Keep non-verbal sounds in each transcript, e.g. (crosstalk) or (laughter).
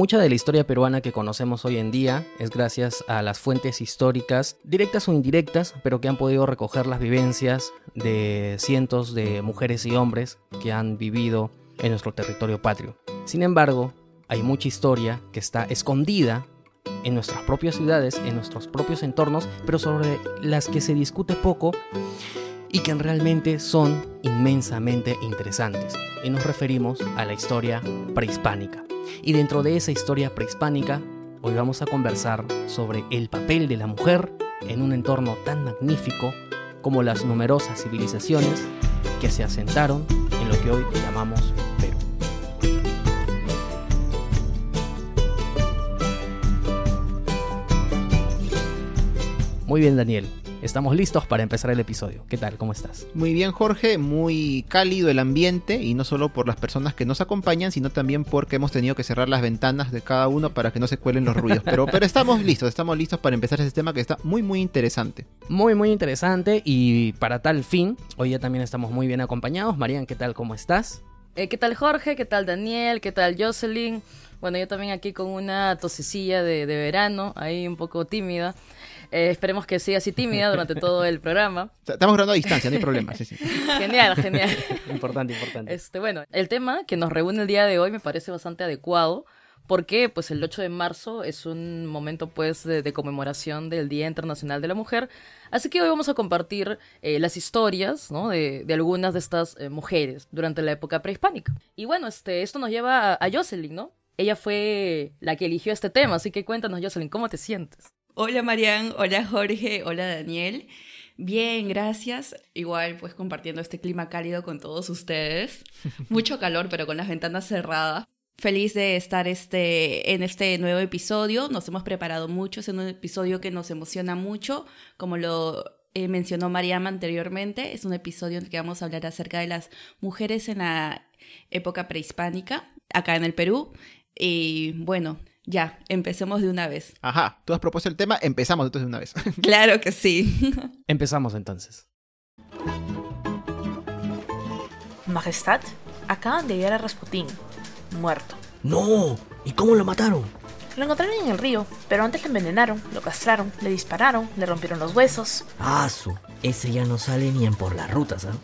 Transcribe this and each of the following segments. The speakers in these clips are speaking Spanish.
Mucha de la historia peruana que conocemos hoy en día es gracias a las fuentes históricas, directas o indirectas, pero que han podido recoger las vivencias de cientos de mujeres y hombres que han vivido en nuestro territorio patrio. Sin embargo, hay mucha historia que está escondida en nuestras propias ciudades, en nuestros propios entornos, pero sobre las que se discute poco y que realmente son inmensamente interesantes. Y nos referimos a la historia prehispánica. Y dentro de esa historia prehispánica, hoy vamos a conversar sobre el papel de la mujer en un entorno tan magnífico como las numerosas civilizaciones que se asentaron en lo que hoy llamamos Perú. Muy bien, Daniel. Estamos listos para empezar el episodio. ¿Qué tal? ¿Cómo estás? Muy bien, Jorge. Muy cálido el ambiente y no solo por las personas que nos acompañan, sino también porque hemos tenido que cerrar las ventanas de cada uno para que no se cuelen los ruidos. Pero, pero estamos listos, estamos listos para empezar ese tema que está muy, muy interesante. Muy, muy interesante y para tal fin, hoy ya también estamos muy bien acompañados. Marian, ¿qué tal? ¿Cómo estás? Eh, ¿Qué tal Jorge? ¿Qué tal Daniel? ¿Qué tal Jocelyn? Bueno, yo también aquí con una tosecilla de, de verano, ahí un poco tímida. Eh, esperemos que siga así tímida durante todo el programa. (laughs) Estamos grabando a distancia, no hay problema. Sí, sí. Genial, genial. (laughs) Importante, importante. Este, bueno, el tema que nos reúne el día de hoy me parece bastante adecuado porque pues el 8 de marzo es un momento pues de, de conmemoración del Día Internacional de la Mujer, así que hoy vamos a compartir eh, las historias ¿no? de, de algunas de estas eh, mujeres durante la época prehispánica. Y bueno, este, esto nos lleva a, a Jocelyn, ¿no? Ella fue la que eligió este tema, así que cuéntanos Jocelyn, ¿cómo te sientes? Hola Marian, hola Jorge, hola Daniel. Bien, gracias. Igual pues compartiendo este clima cálido con todos ustedes. (laughs) Mucho calor, pero con las ventanas cerradas. Feliz de estar este, en este nuevo episodio. Nos hemos preparado mucho. Es un episodio que nos emociona mucho. Como lo eh, mencionó Mariam anteriormente, es un episodio en el que vamos a hablar acerca de las mujeres en la época prehispánica, acá en el Perú. Y bueno, ya, empecemos de una vez. Ajá, tú has propuesto el tema, empezamos entonces de una vez. (laughs) Claro que sí. (laughs) Empezamos entonces. Majestad, acaban de hallar a Rasputín, muerto. No, ¿y cómo lo mataron? Lo encontraron en el río, pero antes lo envenenaron, lo castraron, le dispararon, le rompieron los huesos. Ah, su, ese ya no sale ni en por las rutas, ¿ah?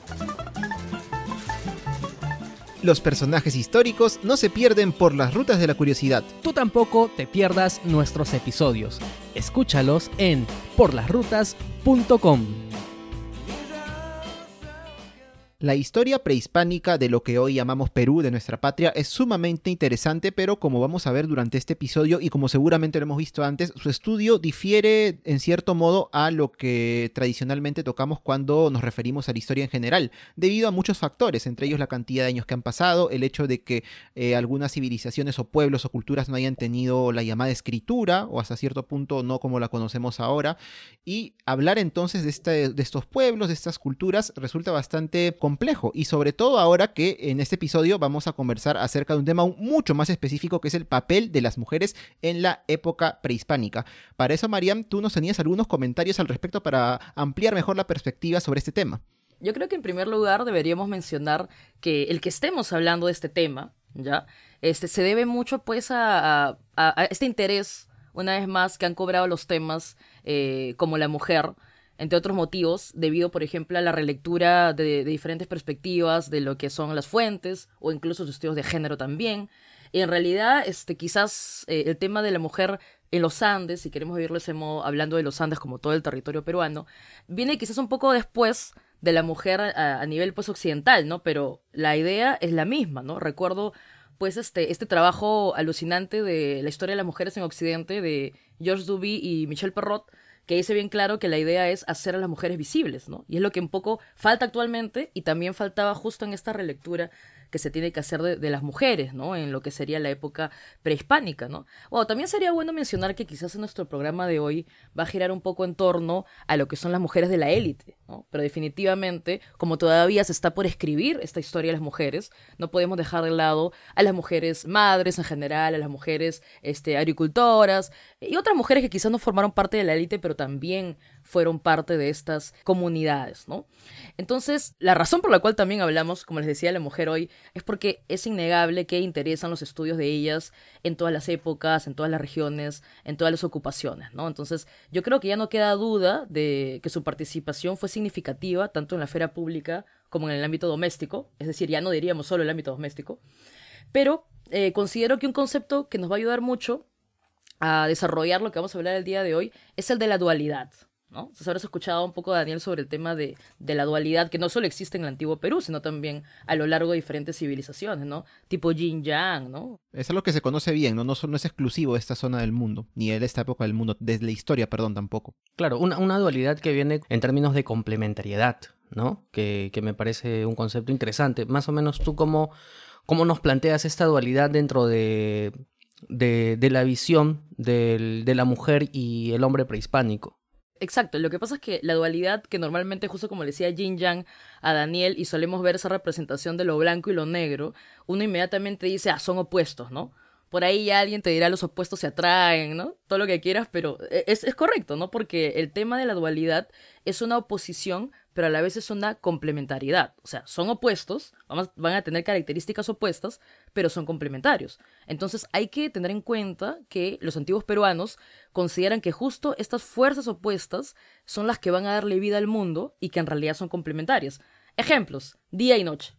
Los personajes históricos no se pierden por las rutas de la curiosidad. Tú tampoco te pierdas nuestros episodios. Escúchalos en porlasrutas.com. La historia prehispánica de lo que hoy llamamos Perú, de nuestra patria, es sumamente interesante, pero como vamos a ver durante este episodio y como seguramente lo hemos visto antes, su estudio difiere en cierto modo a lo que tradicionalmente tocamos cuando nos referimos a la historia en general, debido a muchos factores, entre ellos la cantidad de años que han pasado, el hecho de que eh, algunas civilizaciones o pueblos o culturas no hayan tenido la llamada escritura, o hasta cierto punto no como la conocemos ahora, y hablar entonces de, este, de estos pueblos, de estas culturas, resulta bastante y sobre todo ahora que en este episodio vamos a conversar acerca de un tema mucho más específico que es el papel de las mujeres en la época prehispánica. Para eso, Mariam, tú nos tenías algunos comentarios al respecto para ampliar mejor la perspectiva sobre este tema. Yo creo que en primer lugar deberíamos mencionar que el que estemos hablando de este tema, ¿ya? Este, se debe mucho pues a este interés, una vez más, que han cobrado los temas eh, como la mujer, entre otros motivos, debido, por ejemplo, a la relectura de, diferentes perspectivas de lo que son las fuentes o incluso los estudios de género también. Y en realidad, este, quizás eh, el tema de la mujer en los Andes, si queremos vivirlo ese modo, hablando de los Andes como todo el territorio peruano, viene quizás un poco después de la mujer a, nivel pues occidental, ¿no? Pero la idea es la misma, ¿no? Recuerdo pues este, este trabajo alucinante de la historia de las mujeres en Occidente de George Duby y Michel Perrot, que dice bien claro que la idea es hacer a las mujeres visibles, ¿no? Y es lo que un poco falta actualmente y también faltaba justo en esta relectura que se tiene que hacer de, de las mujeres, ¿no? En lo que sería la época prehispánica, ¿no? Bueno, también sería bueno mencionar que quizás en nuestro programa de hoy va a girar un poco en torno a lo que son las mujeres de la élite, ¿no? Pero definitivamente, como todavía se está por escribir esta historia de las mujeres, no podemos dejar de lado a las mujeres madres en general, a las mujeres este, agricultoras y otras mujeres que quizás no formaron parte de la élite, pero también fueron parte de estas comunidades, ¿no? Entonces, la razón por la cual también hablamos, como les decía, la mujer hoy, es porque es innegable que interesan los estudios de ellas en todas las épocas, en todas las regiones, en todas las ocupaciones, ¿no? Entonces, yo creo que ya no queda duda de que su participación fue significativa tanto en la esfera pública como en el ámbito doméstico, es decir, ya no diríamos solo el ámbito doméstico, pero eh, considero que un concepto que nos va a ayudar mucho a desarrollar lo que vamos a hablar el día de hoy es el de la dualidad. ¿No? Entonces habrás escuchado un poco, Daniel, sobre el tema de, de, la dualidad que no solo existe en el antiguo Perú, sino también a lo largo de diferentes civilizaciones, ¿no? Tipo Yin Yang, ¿no? Es algo que se conoce bien, ¿no? No, no es exclusivo de esta zona del mundo, ni de esta época del mundo, desde la historia, perdón, tampoco. Claro, una, una dualidad que viene en términos de complementariedad, ¿no? Que, que me parece un concepto interesante. Más o menos tú cómo, cómo nos planteas esta dualidad dentro de, de, de la visión del, de la mujer y el hombre prehispánico. Exacto, lo que pasa es que la dualidad que normalmente, justo como le decía Jin Yang a Daniel, y solemos ver esa representación de lo blanco y lo negro, uno inmediatamente dice, ah, son opuestos, ¿no? Por ahí alguien te dirá los opuestos se atraen, ¿no? Todo lo que quieras, pero es, es correcto, ¿no? Porque el tema de la dualidad es una oposición, pero a la vez es una complementariedad. O sea, son opuestos, vamos, van a tener características opuestas, pero son complementarios. Entonces hay que tener en cuenta que los antiguos peruanos consideran que justo estas fuerzas opuestas son las que van a darle vida al mundo y que en realidad son complementarias. Ejemplos, día y noche,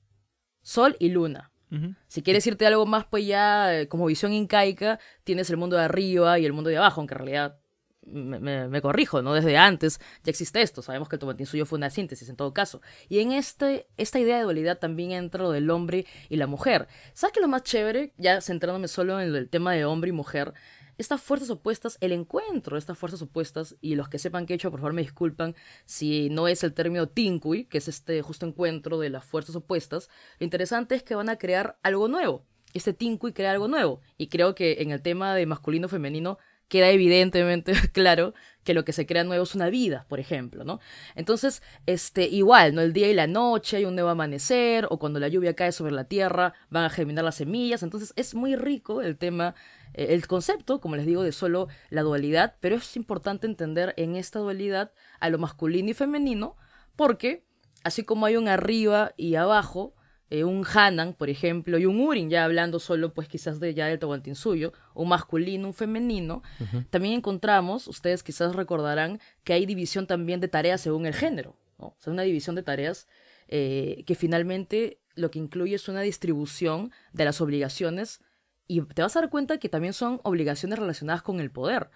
sol y luna. Uh -huh. Si quieres irte algo más, pues ya como visión incaica, tienes el mundo de arriba y el mundo de abajo, aunque en realidad me, corrijo, ¿no? Desde antes ya existe esto, sabemos que el Tomatinsuyo fue una síntesis en todo caso. Y en este, esta idea de dualidad también entra lo del hombre y la mujer. ¿Sabes qué lo más chévere? Ya centrándome solo en el tema de hombre y mujer, estas fuerzas opuestas, el encuentro de estas fuerzas opuestas, y los que sepan que he hecho, por favor me disculpan si no es el término tinkui, que es este justo encuentro de las fuerzas opuestas, lo interesante es que van a crear algo nuevo. Este tinkui crea algo nuevo. Y creo que en el tema de masculino-femenino queda evidentemente (laughs) claro que lo que se crea nuevo es una vida, por ejemplo, ¿no? Entonces, este, igual, ¿no? El día y la noche hay un nuevo amanecer, o cuando la lluvia cae sobre la tierra, van a germinar las semillas. Entonces, es muy rico el tema, eh, el concepto, como les digo, de solo la dualidad, pero es importante entender en esta dualidad a lo masculino y femenino, porque así como hay un arriba y abajo, eh, un Hanan, por ejemplo, y un Urin, ya hablando solo, pues quizás de ya del Tahuantinsuyo, un masculino, un femenino, uh -huh. también encontramos, ustedes quizás recordarán, que hay división también de tareas según el género, ¿no? O sea, una división de tareas eh, que finalmente lo que incluye es una distribución de las obligaciones y te vas a dar cuenta que también son obligaciones relacionadas con el poder.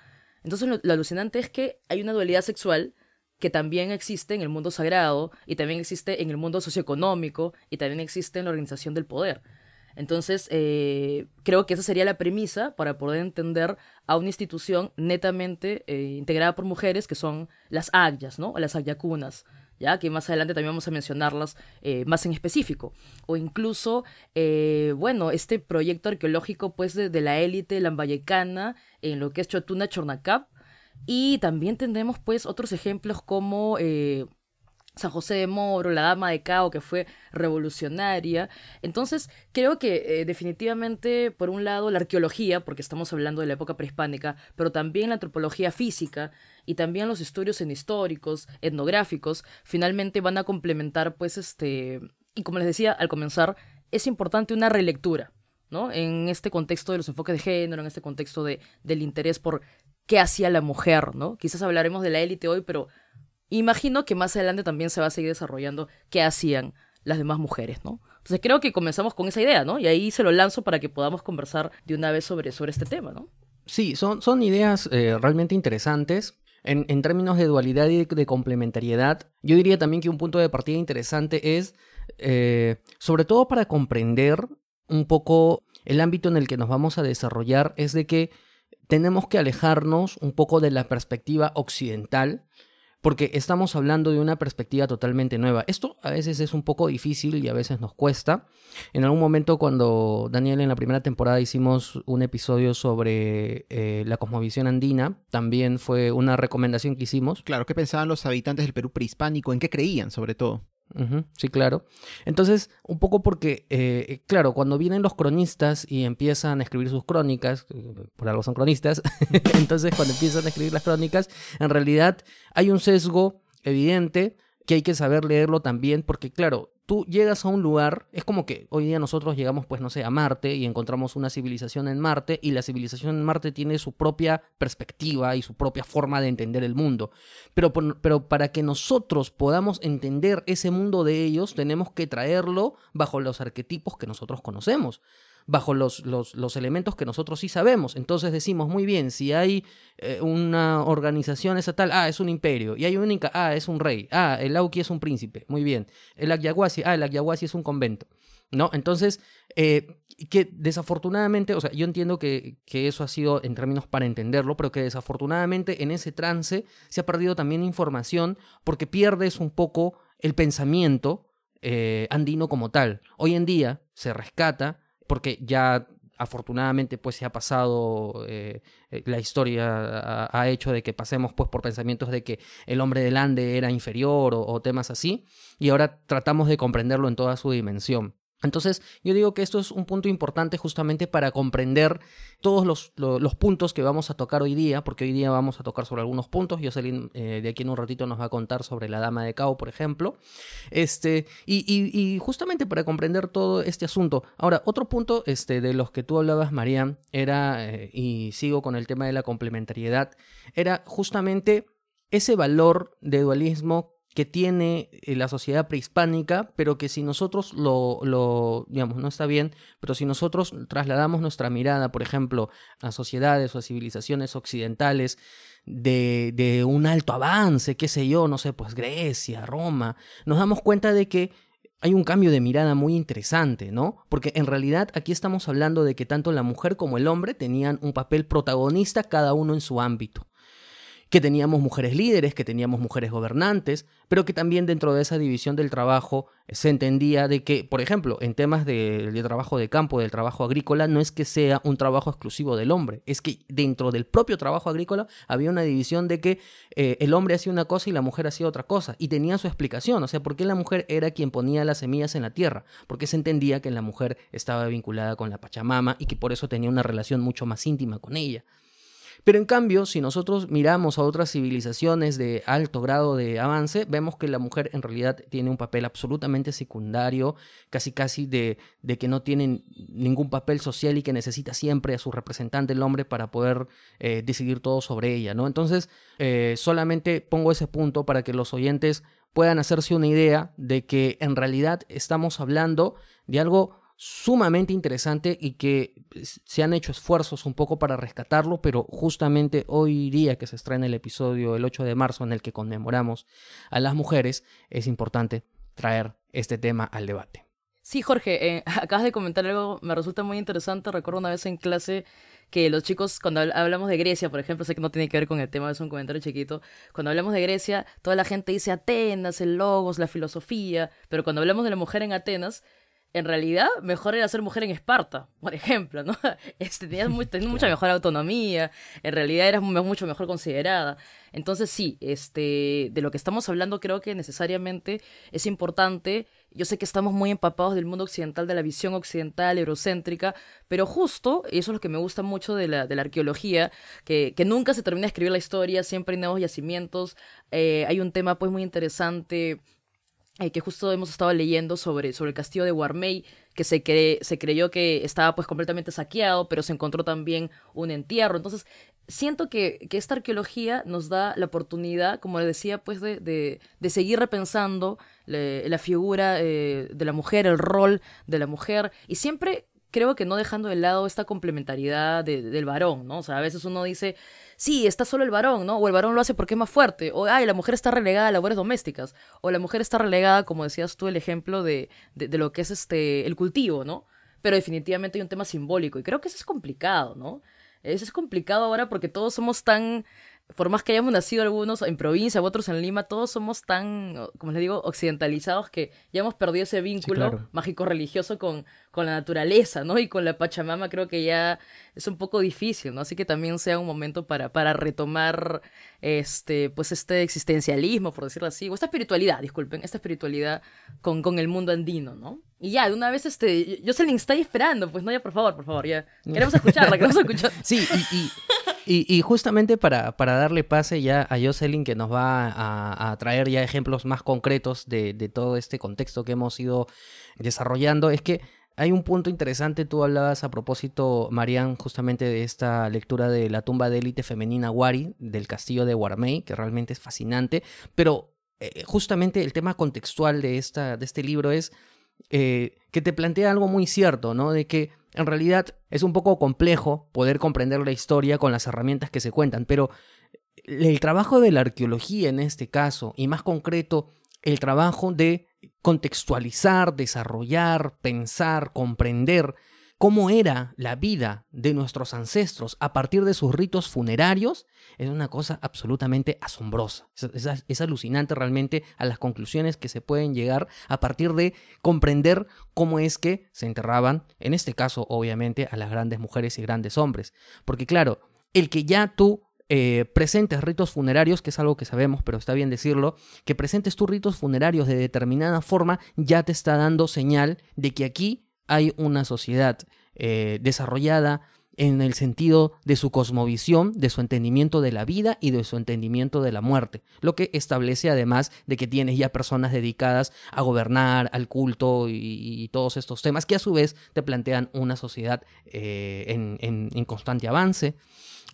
Entonces, lo, lo alucinante es que hay una dualidad sexual que también existe en el mundo sagrado y también existe en el mundo socioeconómico y también existe en la organización del poder. Entonces, eh, creo que esa sería la premisa para poder entender a una institución netamente eh, integrada por mujeres que son las agyas, ¿no? O las agyakunas, ¿ya? Que más adelante también vamos a mencionarlas eh, más en específico. O incluso, bueno, este proyecto arqueológico, pues, de, de la élite lambayecana en lo que es Chotuna Chornacap, y también tendremos pues otros ejemplos como eh, San José de Moro, la Dama de Cao, que fue revolucionaria. Entonces, creo que eh, definitivamente, por un lado, la arqueología, porque estamos hablando de la época prehispánica, pero también la antropología física y también los estudios históricos, etnográficos, finalmente van a complementar, pues, este... Y como les decía al comenzar, es importante una relectura, ¿no? En este contexto de los enfoques de género, en este contexto de, del interés por qué hacía la mujer, ¿no? Quizás hablaremos de la élite hoy, pero imagino que más adelante también se va a seguir desarrollando qué hacían las demás mujeres, ¿no? Entonces creo que comenzamos con esa idea, ¿no? Y ahí se lo lanzo para que podamos conversar de una vez sobre, este tema, ¿no? Sí, son, son ideas eh, realmente interesantes. En, en, términos de dualidad y de, de, complementariedad, yo diría también que un punto de partida interesante es, eh, sobre todo para comprender un poco el ámbito en el que nos vamos a desarrollar, es de que tenemos que alejarnos un poco de la perspectiva occidental, porque estamos hablando de una perspectiva totalmente nueva. Esto a veces es un poco difícil y a veces nos cuesta. En algún momento cuando Daniel en la primera temporada hicimos un episodio sobre eh, la cosmovisión andina, también fue una recomendación que hicimos. Claro, ¿qué pensaban los habitantes del Perú prehispánico? ¿En qué creían sobre todo? Sí, claro. Entonces, un poco porque, eh, claro, cuando vienen los cronistas y empiezan a escribir sus crónicas, eh, por algo son cronistas, (laughs) entonces cuando empiezan a escribir las crónicas, en realidad hay un sesgo evidente que hay que saber leerlo también, porque claro, tú llegas a un lugar, es como que hoy día nosotros llegamos, pues no sé, a Marte y encontramos una civilización en Marte y la civilización en Marte tiene su propia perspectiva y su propia forma de entender el mundo. Pero, pero para que nosotros podamos entender ese mundo de ellos, tenemos que traerlo bajo los arquetipos que nosotros conocemos, bajo los, los, elementos que nosotros sí sabemos. Entonces decimos, muy bien, si hay eh, una organización estatal, ah, es un imperio, y hay un Inca, ah, es un rey, ah, el Auqui es un príncipe, muy bien, el Agyaguasi, ah, el Agyaguasi es un convento. ¿No? Entonces, eh, que desafortunadamente, o sea, yo entiendo que, que eso ha sido en términos para entenderlo, pero que desafortunadamente en ese trance se ha perdido también información porque pierdes un poco el pensamiento eh, andino como tal. Hoy en día se rescata porque ya afortunadamente pues se ha pasado eh, eh, la historia ha, hecho de que pasemos pues por pensamientos de que el hombre del Ande era inferior o temas así y ahora tratamos de comprenderlo en toda su dimensión. Entonces, yo digo que esto es un punto importante justamente para comprender todos los, lo- los puntos que vamos a tocar hoy día, porque hoy día vamos a tocar sobre algunos puntos. Jocelyn eh, de aquí en un ratito nos va a contar sobre la Dama de Cao, por ejemplo. Este, y, justamente para comprender todo este asunto. Ahora, otro punto este, de los que tú hablabas, Marian, era, eh, y sigo con el tema de la complementariedad, era justamente ese valor de dualismo que tiene eh, la sociedad prehispánica, pero que si nosotros lo, digamos, no está bien, pero si nosotros trasladamos nuestra mirada, por ejemplo, a sociedades o a civilizaciones occidentales de, de un alto avance, qué sé yo, no sé, pues Grecia, Roma, nos damos cuenta de que hay un cambio de mirada muy interesante, ¿no? Porque en realidad aquí estamos hablando de que tanto la mujer como el hombre tenían un papel protagonista cada uno en su ámbito que teníamos mujeres líderes, que teníamos mujeres gobernantes, pero que también dentro de esa división del trabajo se entendía de que, por ejemplo, en temas de, de trabajo de campo, del trabajo agrícola, no es que sea un trabajo exclusivo del hombre, es que dentro del propio trabajo agrícola había una división de que eh, el hombre hacía una cosa y la mujer hacía otra cosa, y tenía su explicación, o sea, por qué la mujer era quien ponía las semillas en la tierra, porque se entendía que la mujer estaba vinculada con la Pachamama y que por eso tenía una relación mucho más íntima con ella. Pero en cambio, si nosotros miramos a otras civilizaciones de alto grado de avance, vemos que la mujer en realidad tiene un papel absolutamente secundario, casi casi de, de que no tiene ningún papel social y que necesita siempre a su representante, el hombre, para poder eh, decidir todo sobre ella, ¿no? Entonces, eh, solamente pongo ese punto para que los oyentes puedan hacerse una idea de que en realidad estamos hablando de algo sumamente interesante y que pues, se han hecho esfuerzos un poco para rescatarlo, pero justamente hoy día que se estrena el episodio el 8 de marzo en el que conmemoramos a las mujeres, es importante traer este tema al debate. Sí, Jorge, eh, (laughs) acabas de comentar algo, me resulta muy interesante. Recuerdo una vez en clase que los chicos, cuando habl- hablamos de Grecia, por ejemplo, sé que no tiene que ver con el tema, es un comentario chiquito. Cuando hablamos de Grecia, toda la gente dice Atenas, el logos, la filosofía, pero cuando hablamos de la mujer en Atenas, en realidad mejor era ser mujer en Esparta, por ejemplo, ¿no? (laughs) Este, tenías, mu- tenías mucha mejor autonomía, en realidad eras mu- mucho mejor considerada. Entonces sí, este, de lo que estamos hablando creo que necesariamente es importante. Yo sé que estamos muy empapados del mundo occidental, de la visión occidental, eurocéntrica, pero justo, y eso es lo que me gusta mucho de la, de la arqueología, que, que nunca se termina de escribir la historia, siempre hay nuevos yacimientos, eh, hay un tema pues muy interesante eh, que justo hemos estado leyendo sobre, sobre el castillo de Warmey, que se, cre- se creyó que estaba pues completamente saqueado, pero se encontró también un entierro. Entonces, siento que, que esta arqueología nos da la oportunidad, como les decía, pues de, de, de seguir repensando le- la figura eh, de la mujer, el rol de la mujer, y siempre creo que no dejando de lado esta complementariedad de- del varón, ¿no? O sea, a veces uno dice, sí, está solo el varón, ¿no? O el varón lo hace porque es más fuerte, o, ay, la mujer está relegada a labores domésticas, o la mujer está relegada, como decías tú, el ejemplo de, de, de lo que es este, el cultivo, ¿no? Pero definitivamente hay un tema simbólico, y creo que eso es complicado, ¿no? Eso es complicado ahora porque todos somos tan por más que hayamos nacido algunos en provincia, otros en Lima, todos somos tan, como les digo, occidentalizados que ya hemos perdido ese vínculo claro. mágico-religioso con, con la naturaleza, ¿no? Y con la Pachamama creo que ya es un poco difícil, ¿no? Así que también sea un momento para, para retomar este, pues este existencialismo, por decirlo así, o esta espiritualidad, disculpen, esta espiritualidad con, con el mundo andino, ¿no? Y ya, de una vez, este, le está esperando, pues no, ya, por favor, por favor, ya. (laughs) Queremos escucharla, queremos escuchar. Sí, y, y, y, y justamente para, para darle pase ya a Jocelyn, que nos va a, a traer ya ejemplos más concretos de, de todo este contexto que hemos ido desarrollando, es que hay un punto interesante, tú hablabas a propósito, Marian, justamente de esta lectura de la tumba de élite femenina Wari, del castillo de Guarmey, que realmente es fascinante, pero eh, justamente el tema contextual de, esta, de este libro es eh, que te plantea algo muy cierto, ¿no? De que en realidad es un poco complejo poder comprender la historia con las herramientas que se cuentan, pero el trabajo de la arqueología en este caso, y más concreto, el trabajo de contextualizar, desarrollar, pensar, comprender cómo era la vida de nuestros ancestros a partir de sus ritos funerarios, es una cosa absolutamente asombrosa. Es, alucinante realmente a las conclusiones que se pueden llegar a partir de comprender cómo es que se enterraban, en este caso obviamente, a las grandes mujeres y grandes hombres. Porque claro, el que ya tú eh, presentes ritos funerarios, que es algo que sabemos, pero está bien decirlo, que presentes tus ritos funerarios de determinada forma, ya te está dando señal de que aquí hay una sociedad eh, desarrollada en el sentido de su cosmovisión, de su entendimiento de la vida y de su entendimiento de la muerte, lo que establece además de que tienes ya personas dedicadas a gobernar, al culto y, todos estos temas que a su vez te plantean una sociedad eh, en, constante avance,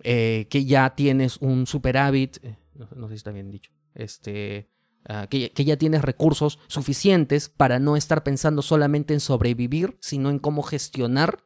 eh, que ya tienes un superávit, no, no, sé si está bien dicho, este, Uh, que, que, ya tienes recursos suficientes para no estar pensando solamente en sobrevivir, sino en cómo gestionar.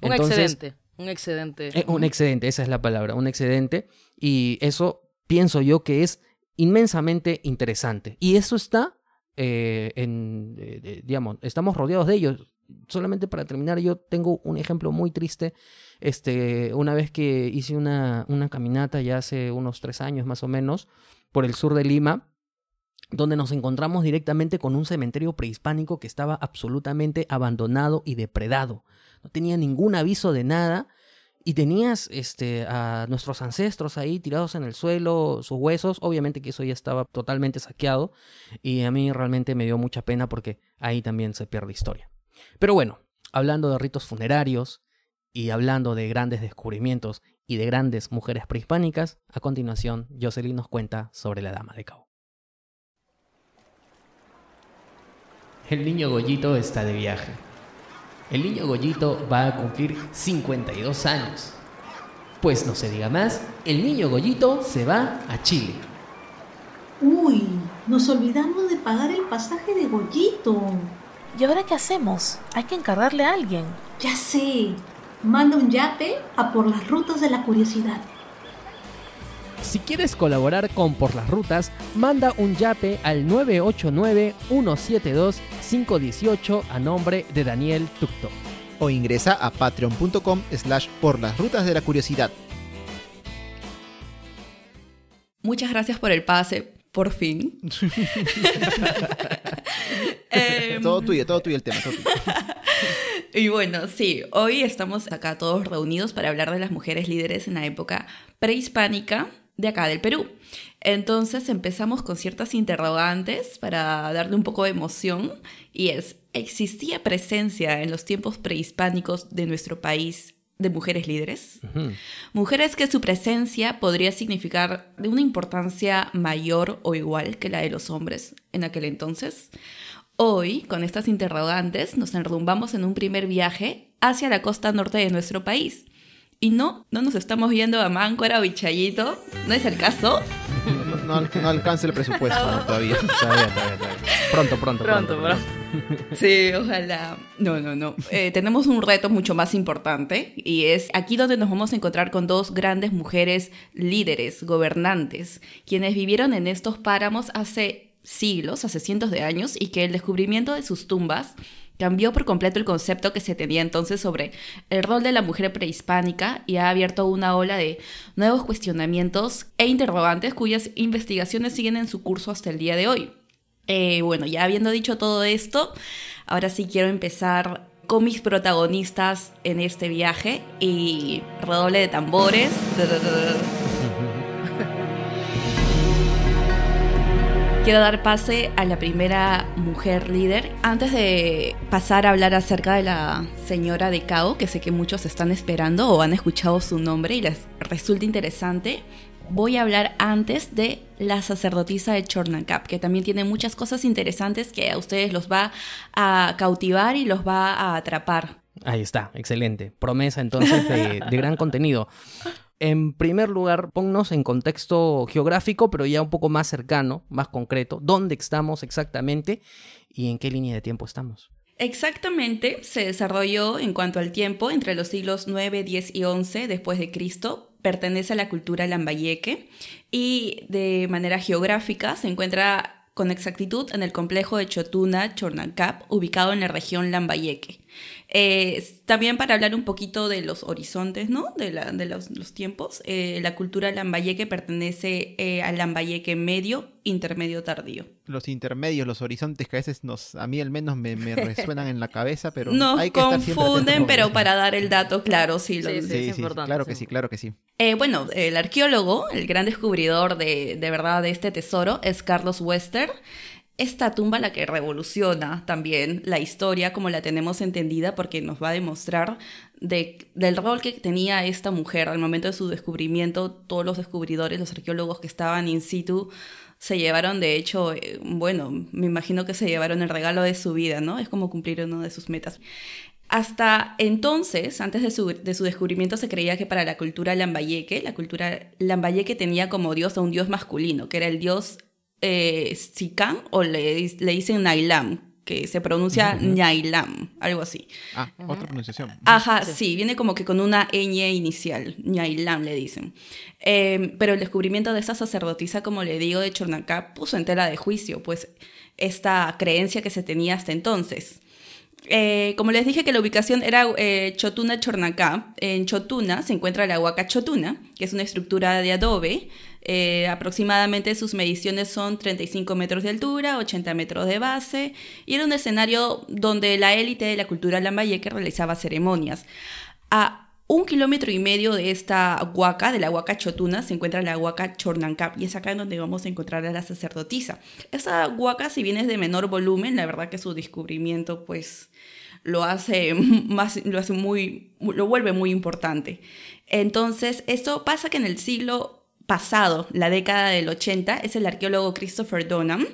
Un Entonces, excedente. Un excedente. Eh, un excedente, esa es la palabra, un excedente. Y eso pienso yo que es inmensamente interesante. Y eso está eh, en, eh, digamos, estamos rodeados de ellos. Solamente para terminar, yo tengo un ejemplo muy triste. Este, una vez que hice una, una caminata ya hace unos tres años más o menos por el sur de Lima, donde nos encontramos directamente con un cementerio prehispánico que estaba absolutamente abandonado y depredado. No tenía ningún aviso de nada y tenías este, a nuestros ancestros ahí tirados en el suelo, sus huesos, obviamente que eso ya estaba totalmente saqueado y a mí realmente me dio mucha pena porque ahí también se pierde historia. Pero bueno, hablando de ritos funerarios y hablando de grandes descubrimientos y de grandes mujeres prehispánicas, a continuación Jocelyn nos cuenta sobre la Dama de Cabo. El niño Goyito está de viaje. El niño Goyito va a cumplir 52 años. Pues no se diga más, el niño Goyito se va a Chile. Uy, nos olvidamos de pagar el pasaje de Goyito. ¿Y ahora qué hacemos? Hay que encargarle a alguien. Ya sé. Manda un yape a por las rutas de la curiosidad. Si quieres colaborar con Por las Rutas, manda un yape al 989-172-518 a nombre de Daniel Tucto. O ingresa a patreon.com slash por las rutas de la curiosidad. Muchas gracias por el pase, por fin. (laughs) eh, todo tuyo, todo tuyo el tema. Todo tuyo. (laughs) Y bueno, sí, hoy estamos acá todos reunidos para hablar de las mujeres líderes en la época prehispánica de acá del Perú. Entonces empezamos con ciertas interrogantes para darle un poco de emoción y es, ¿existía presencia en los tiempos prehispánicos de nuestro país de mujeres líderes? Uh -huh. Mujeres que su presencia podría significar de una importancia mayor o igual que la de los hombres en aquel entonces. Hoy, con estas interrogantes, nos enrumbamos en un primer viaje hacia la costa norte de nuestro país. Y no, no nos estamos yendo a Máncora o Vichayito. ¿No es el caso? No, no, no alcanza el presupuesto no, todavía. todavía, todavía, todavía. Pronto, pronto, pronto. Pronto, pronto. Sí, ojalá. No, no, no. Eh, tenemos un reto mucho más importante y es aquí donde nos vamos a encontrar con dos grandes mujeres líderes, gobernantes, quienes vivieron en estos páramos hace siglos, hace cientos de años, y que el descubrimiento de sus tumbas cambió por completo el concepto que se tenía entonces sobre el rol de la mujer prehispánica y ha abierto una ola de nuevos cuestionamientos e interrogantes cuyas investigaciones siguen en su curso hasta el día de hoy. Eh, bueno, ya habiendo dicho todo esto, ahora sí quiero empezar con mis protagonistas en este viaje y redoble de tambores. Quiero dar pase a la primera mujer líder. Antes de pasar a hablar acerca de la señora de Cao, que sé que muchos están esperando o han escuchado su nombre y les resulta interesante, voy a hablar antes de la sacerdotisa de Chornacap, que también tiene muchas cosas interesantes que a ustedes los va a cautivar y los va a atrapar. Ahí está, excelente. Promesa entonces de, de gran contenido. En primer lugar, ponnos en contexto geográfico, pero ya un poco más cercano, más concreto, dónde estamos exactamente y en qué línea de tiempo estamos. Exactamente, se desarrolló en cuanto al tiempo entre los siglos 9, 10 y 11 después de Cristo. Pertenece a la cultura lambayeque y de manera geográfica se encuentra con exactitud en el complejo de Chotuna, Chornancap, ubicado en la región Lambayeque. Eh, también para hablar un poquito de los horizontes, ¿no? De, los, tiempos, eh, la cultura lambayeque pertenece eh, al lambayeque medio, intermedio, tardío. Los intermedios, los horizontes que a veces nos, a mí al menos me, (laughs) resuenan en la cabeza, pero nos hay que confunden, pero (laughs) para dar el dato claro, sí, sí, sí, claro que sí, claro que sí. bueno, el arqueólogo, el gran descubridor de, de verdad de este tesoro es Carlos Wester esta tumba la que revoluciona también la historia como la tenemos entendida porque nos va a demostrar de, del rol que tenía esta mujer al momento de su descubrimiento. Todos los descubridores, los arqueólogos que estaban in situ, se llevaron, de hecho, eh, bueno, me imagino que se llevaron el regalo de su vida, ¿no? Es como cumplir una de sus metas. Hasta entonces, antes de su, de su, descubrimiento, se creía que para la cultura lambayeque, la cultura lambayeque tenía como dios a un dios masculino, que era el dios eh, Sikan o le, le dicen Nailam, que se pronuncia Nyailam, algo así. Ah, otra pronunciación. Ajá, sí, viene como que con una ñ inicial, Nyailam le dicen. Em, pero el descubrimiento de esta sacerdotisa, como le digo, de Chornacá, puso en tela de juicio, pues, esta creencia que se tenía hasta entonces. Eh, como les dije que la ubicación era eh, Chotuna Chornacá, en Chotuna se encuentra la Huaca Chotuna, que es una estructura de adobe eh, aproximadamente sus mediciones son 35 metros de altura, 80 metros de base, y era un escenario donde la élite de la cultura lambayeque realizaba ceremonias. A un kilómetro y medio de esta huaca, de la huaca chotuna, se encuentra la huaca chornancap, y es acá donde vamos a encontrar a la sacerdotisa. Esa huaca, si bien es de menor volumen, la verdad que su descubrimiento, pues lo hace (laughs) más, lo hace muy, lo vuelve muy importante. Entonces, esto pasa que en el siglo pasado, la década del 80, es el arqueólogo Christopher Donham,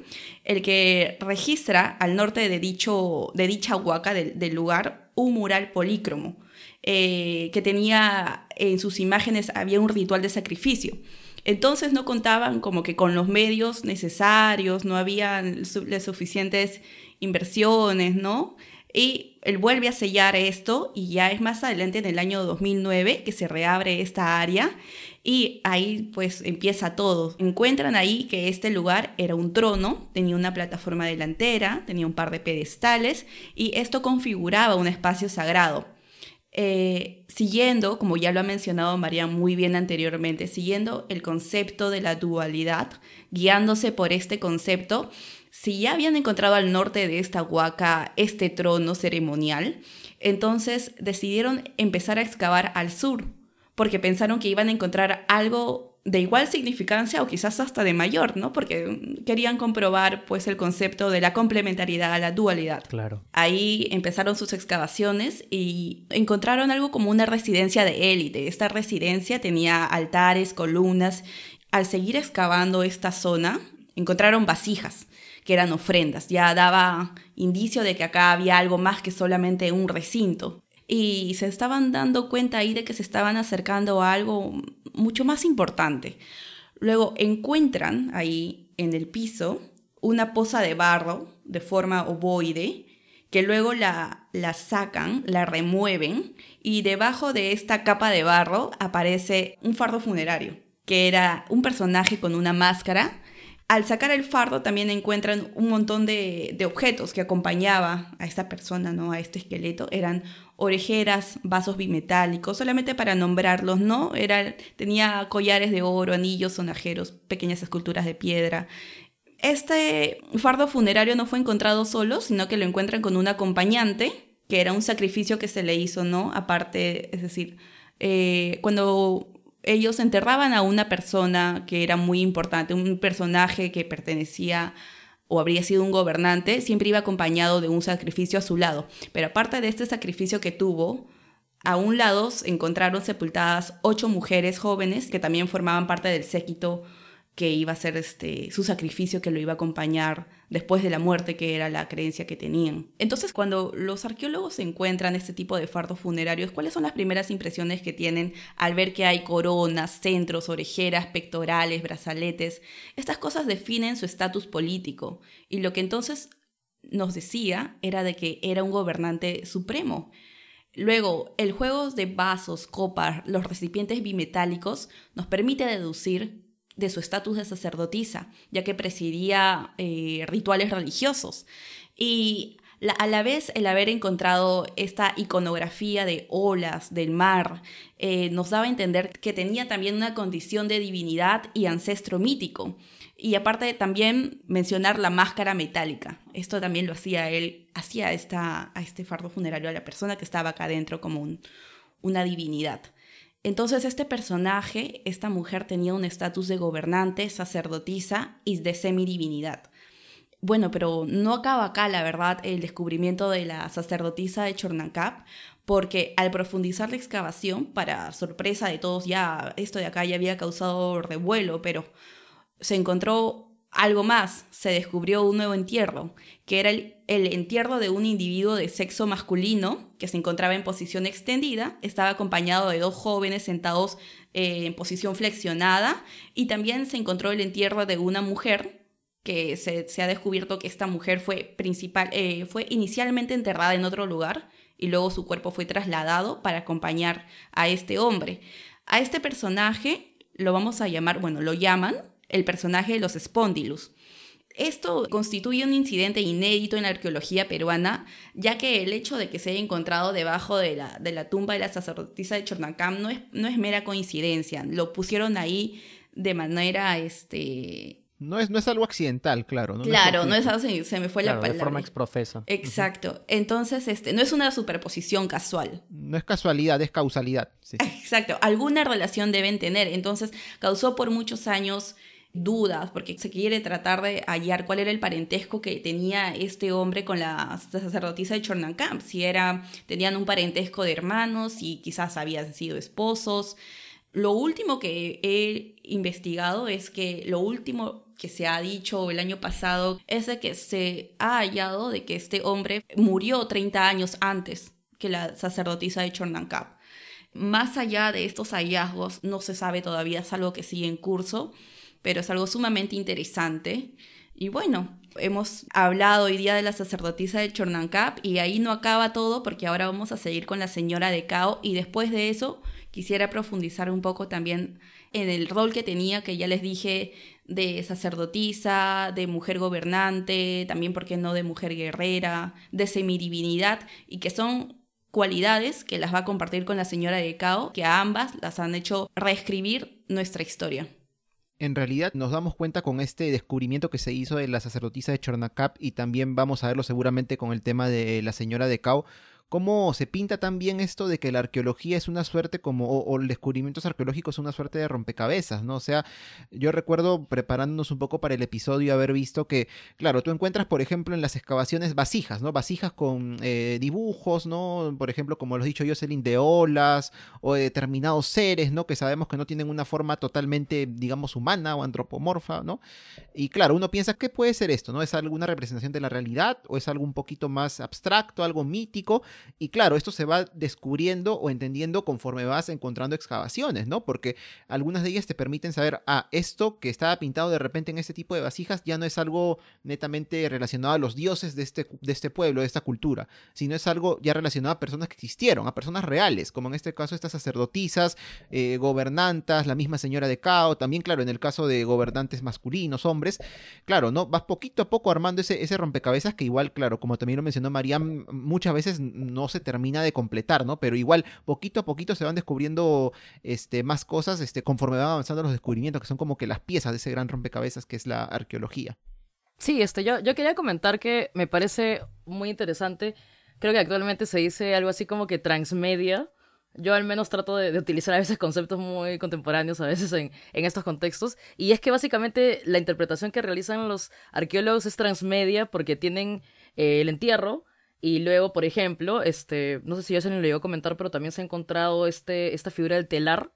el que registra al norte de, dicho, de dicha huaca del, lugar un mural polícromo, eh, que tenía en sus imágenes, había un ritual de sacrificio. Entonces no contaban como que con los medios necesarios, no habían las suficientes inversiones, ¿no? Y él vuelve a sellar esto y ya es más adelante en el año 2009 que se reabre esta área y ahí pues empieza todo. Encuentran ahí que este lugar era un trono, tenía una plataforma delantera, tenía un par de pedestales y esto configuraba un espacio sagrado. Eh, siguiendo, como ya lo ha mencionado María muy bien anteriormente, siguiendo el concepto de la dualidad, guiándose por este concepto, si ya habían encontrado al norte de esta huaca este trono ceremonial, entonces decidieron empezar a excavar al sur, porque pensaron que iban a encontrar algo de igual significancia o quizás hasta de mayor, ¿no? Porque querían comprobar pues el concepto de la complementariedad, la dualidad. Claro. Ahí empezaron sus excavaciones y encontraron algo como una residencia de élite. Esta residencia tenía altares, columnas. Al seguir excavando esta zona, encontraron vasijas que eran ofrendas. Ya daba indicio de que acá había algo más que solamente un recinto y se estaban dando cuenta ahí de que se estaban acercando a algo mucho más importante. Luego encuentran ahí en el piso una poza de barro de forma ovoide que luego la, la sacan, la remueven y debajo de esta capa de barro aparece un fardo funerario, que era un personaje con una máscara Al sacar el fardo también encuentran un montón de, objetos que acompañaba a esta persona, ¿no? A este esqueleto. Eran orejeras, vasos bimetálicos, solamente para nombrarlos, ¿no? Era, tenía collares de oro, anillos, sonajeros, pequeñas esculturas de piedra. Este fardo funerario no fue encontrado solo, sino que lo encuentran con un acompañante, que era un sacrificio que se le hizo, ¿no? Aparte, es decir, eh, cuando ellos enterraban a una persona que era muy importante, un personaje que pertenecía o habría sido un gobernante, siempre iba acompañado de un sacrificio a su lado. Pero aparte de este sacrificio que tuvo, a un lado encontraron sepultadas ocho mujeres jóvenes que también formaban parte del séquito que iba a ser este, su sacrificio que lo iba a acompañar después de la muerte, que era la creencia que tenían. Entonces, cuando los arqueólogos encuentran este tipo de fardos funerarios, ¿cuáles son las primeras impresiones que tienen al ver que hay coronas, centros, orejeras, pectorales, brazaletes? Estas cosas definen su estatus político y lo que entonces nos decía era de que era un gobernante supremo. Luego, el juego de vasos, copas, los recipientes bimetálicos nos permite deducir de su estatus de sacerdotisa, ya que presidía eh, rituales religiosos. Y a la vez el haber encontrado esta iconografía de olas, del mar, eh, nos daba a entender que tenía también una condición de divinidad y ancestro mítico. Y aparte también mencionar la máscara metálica. Esto también lo hacía él, hacía esta, a este fardo funerario a la persona que estaba acá adentro como una divinidad. Entonces este personaje, esta mujer tenía un estatus de gobernante, sacerdotisa y de semidivinidad. Bueno, pero no acaba acá, la verdad, el descubrimiento de la sacerdotisa de Chornancap, porque al profundizar la excavación, para sorpresa de todos, ya esto de acá ya había causado revuelo, pero se encontró algo más, se descubrió un nuevo entierro, que era el, entierro de un individuo de sexo masculino que se encontraba en posición extendida, estaba acompañado de dos jóvenes sentados eh, en posición flexionada y también se encontró el entierro de una mujer que se, ha descubierto que esta mujer fue, principal, eh, fue inicialmente enterrada en otro lugar y luego su cuerpo fue trasladado para acompañar a este hombre. A este personaje lo vamos a llamar, bueno, lo llaman el personaje de los Spondylus. Esto constituye un incidente inédito en la arqueología peruana, ya que el hecho de que se haya encontrado debajo de la, de la tumba de la sacerdotisa de Chornacam no es, no es mera coincidencia. Lo pusieron ahí de manera este, no es, no es algo accidental, claro. ¿no? Claro, no es, algo, se, me fue la palabra. De forma exprofesa. Exacto. Entonces, este, no es una superposición casual. No es casualidad, es causalidad. (laughs) Exacto. Alguna relación deben tener. Entonces, causó por muchos años dudas, porque se quiere tratar de hallar cuál era el parentesco que tenía este hombre con la sacerdotisa de Chornancamp, si era, tenían un parentesco de hermanos, y quizás habían sido esposos. Lo último que he investigado es que lo último que se ha dicho el año pasado es de que se ha hallado de que este hombre murió 30 años antes que la sacerdotisa de Chornancamp. Más allá de estos hallazgos, no se sabe todavía, es algo que sigue en curso pero es algo sumamente interesante. Y bueno, hemos hablado hoy día de la sacerdotisa de Chornancap y ahí no acaba todo porque ahora vamos a seguir con la señora de Cao y después de eso quisiera profundizar un poco también en el rol que tenía, que ya les dije, de sacerdotisa, de mujer gobernante, también, ¿por qué no?, de mujer guerrera, de semidivinidad, y que son cualidades que las va a compartir con la señora de Cao, que a ambas las han hecho reescribir nuestra historia en realidad nos damos cuenta con este descubrimiento que se hizo de la sacerdotisa de Chornacap y también vamos a verlo seguramente con el tema de la señora de Cao, cómo se pinta también esto de que la arqueología es una suerte como, o, el descubrimientos arqueológicos son una suerte de rompecabezas, ¿no? O sea, yo recuerdo preparándonos un poco para el episodio haber visto que, claro, tú encuentras, por ejemplo, en las excavaciones vasijas, ¿no? Vasijas con eh, dibujos, ¿no? Por ejemplo, como lo he dicho Jocelyn, de olas o de determinados seres, ¿no? Que sabemos que no tienen una forma totalmente, digamos, humana o antropomorfa, ¿no? Y claro, uno piensa, ¿qué puede ser esto, ¿no? ¿Es alguna representación de la realidad o es algo un poquito más abstracto, algo mítico? Y claro, esto se va descubriendo o entendiendo conforme vas encontrando excavaciones, ¿no? Porque algunas de ellas te permiten saber, ah, esto que estaba pintado de repente en este tipo de vasijas ya no es algo netamente relacionado a los dioses de este, de este pueblo, de esta cultura, sino es algo ya relacionado a personas que existieron, a personas reales, como en este caso estas sacerdotisas, eh, gobernantas, la misma señora de Cao, también claro, en el caso de gobernantes masculinos, hombres, claro, ¿no? Vas poquito a poco armando ese, ese rompecabezas que igual, claro, como también lo mencionó Mariam, muchas veces no se termina de completar, ¿no? Pero igual, poquito a poquito se van descubriendo este, más cosas este, conforme van avanzando los descubrimientos, que son como que las piezas de ese gran rompecabezas que es la arqueología. Sí, este, yo, yo quería comentar que me parece muy interesante. Creo que actualmente se dice algo así como que transmedia. Yo al menos trato de, utilizar a veces conceptos muy contemporáneos, a veces en, en, estos contextos. Y es que básicamente la interpretación que realizan los arqueólogos es transmedia porque tienen eh, el entierro. Y luego, por ejemplo, este, no sé si ya se lo iba a comentar, pero también se ha encontrado este, esta figura del telar.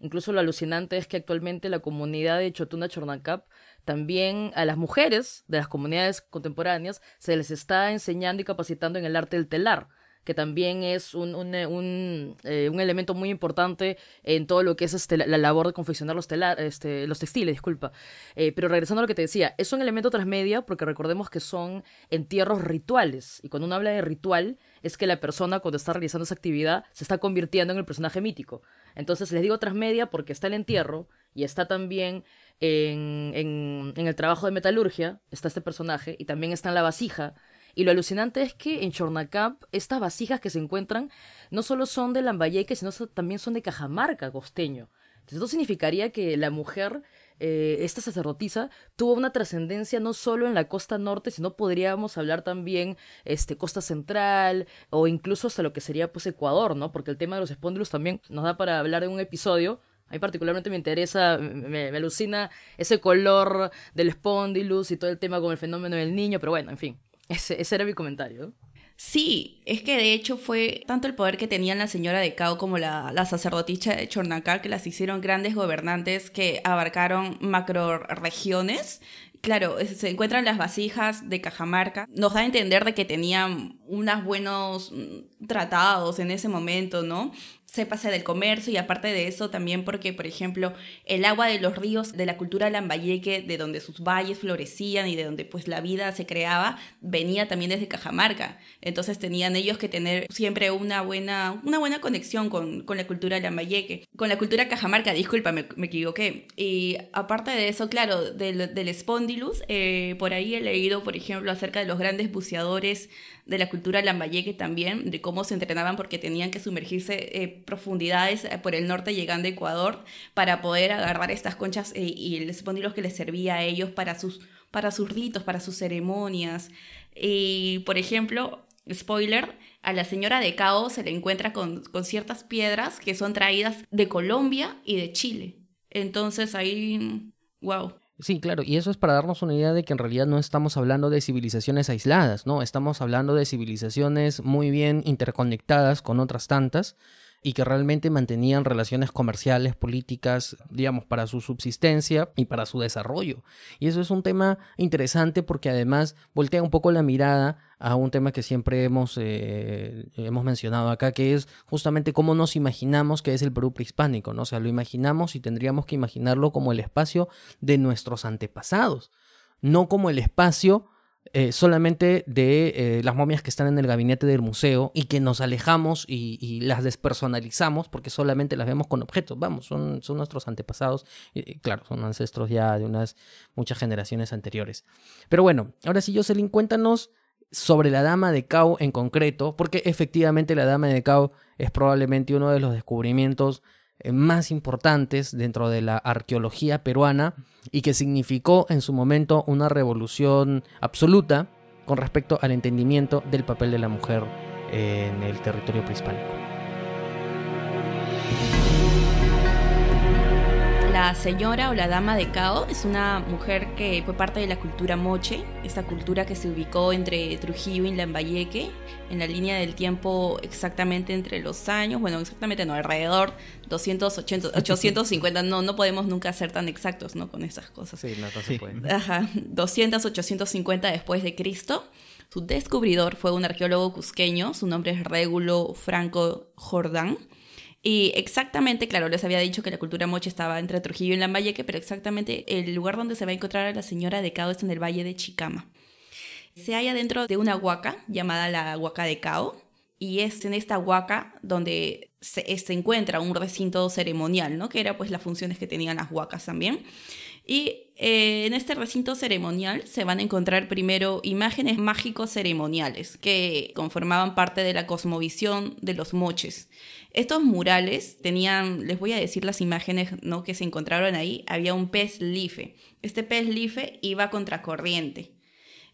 Incluso lo alucinante es que actualmente la comunidad de Chotuna Chornancap también a las mujeres de las comunidades contemporáneas se les está enseñando y capacitando en el arte del telar que también es un, un, eh, un, eh, un, elemento muy importante en todo lo que es este, la, labor de confeccionar los, telar, este, los textiles, disculpa. Eh, pero regresando a lo que te decía, es un elemento transmedia porque recordemos que son entierros rituales. Y cuando uno habla de ritual, es que la persona cuando está realizando esa actividad se está convirtiendo en el personaje mítico. Entonces les digo transmedia porque está el entierro y está también en, en, en, el trabajo de metalurgia, está este personaje, y también está en la vasija. Y lo alucinante es que en Chornacamp, estas vasijas que se encuentran no solo son de Lambayeque, sino también son de Cajamarca, costeño. Entonces, esto significaría que la mujer, eh, esta sacerdotisa, tuvo una trascendencia no solo en la costa norte, sino podríamos hablar también este, costa central o incluso hasta lo que sería pues Ecuador, ¿no? Porque el tema de los espóndilos también nos da para hablar de un episodio a mí particularmente me interesa, me, alucina ese color del espondilus y todo el tema con el fenómeno del niño, pero bueno, en fin, ese, ese era mi comentario. Sí, es que de hecho fue tanto el poder que tenían la señora de Cao como la, la sacerdotisa de Chornacal que las hicieron grandes gobernantes que abarcaron macro regiones claro, se encuentran las vasijas de Cajamarca. Nos da a entender de que tenían unos buenos mm, tratados en ese momento, ¿no? Sépase del comercio y aparte de eso también porque, por ejemplo, el agua de los ríos de la cultura lambayeque, de donde sus valles florecían y de donde pues la vida se creaba, venía también desde Cajamarca. Entonces tenían ellos que tener siempre una buena, una buena conexión con, con la cultura lambayeque. Con la cultura Cajamarca, disculpa, me, me equivoqué. Y aparte de eso, claro, del, del Spondylus, eh, por ahí he leído, por ejemplo, acerca de los grandes buceadores de la cultura lambayeque también, de cómo se entrenaban porque tenían que sumergirse eh, profundidades eh, por el norte llegando a Ecuador para poder agarrar estas conchas eh, y el espóndilos que les servía a ellos para sus, para sus ritos, para sus ceremonias. Y, por ejemplo, spoiler, a la señora de Cao se le encuentra con, con ciertas piedras que son traídas de Colombia y de Chile. Entonces ahí, wow. Sí, claro, y eso es para darnos una idea de que en realidad no estamos hablando de civilizaciones aisladas, ¿no? Estamos hablando de civilizaciones muy bien interconectadas con otras tantas y que realmente mantenían relaciones comerciales, políticas, digamos, para su subsistencia y para su desarrollo. Y eso es un tema interesante porque además voltea un poco la mirada a un tema que siempre hemos, eh, hemos mencionado acá, que es justamente cómo nos imaginamos que es el Perú prehispánico, ¿no? O sea, lo imaginamos y tendríamos que imaginarlo como el espacio de nuestros antepasados, no como el espacio eh, solamente de eh, las momias que están en el gabinete del museo y que nos alejamos y, las despersonalizamos porque solamente las vemos con objetos. Vamos, son, son nuestros antepasados. Claro, son ancestros ya de unas muchas generaciones anteriores. Pero bueno, ahora sí, Jocelyn, cuéntanos sobre la Dama de Cao en concreto, porque efectivamente la Dama de Cao es probablemente uno de los descubrimientos eh, más importantes dentro de la arqueología peruana y que significó en su momento una revolución absoluta con respecto al entendimiento del papel de la mujer en el territorio prehispánico. La señora o la dama de Cao es una mujer que fue parte de la cultura moche, esta cultura que se ubicó entre Trujillo y Lambayeque, en la línea del tiempo exactamente entre los años, bueno, exactamente no, alrededor 280, 850, (laughs) no, no podemos nunca ser tan exactos, ¿no? Con estas cosas. Sí, no, no se puede. Ajá, 200, 850 después de Cristo Su descubridor fue un arqueólogo cusqueño, su nombre es Régulo Franco Jordán. Y exactamente, claro, les había dicho que la cultura moche estaba entre Trujillo y Lambayeque, pero exactamente el lugar donde se va a encontrar a la señora de Cao es en el valle de Chicama. Se halla dentro de una huaca llamada la Huaca de Cao, y es en esta huaca donde se, encuentra un recinto ceremonial, ¿no? que era pues las funciones que tenían las huacas también. Y eh, en este recinto ceremonial se van a encontrar primero imágenes mágicos ceremoniales que conformaban parte de la cosmovisión de los moches. Estos murales tenían, les voy a decir las imágenes ¿no? que se encontraron ahí, había un pez life. Este pez life iba contracorriente.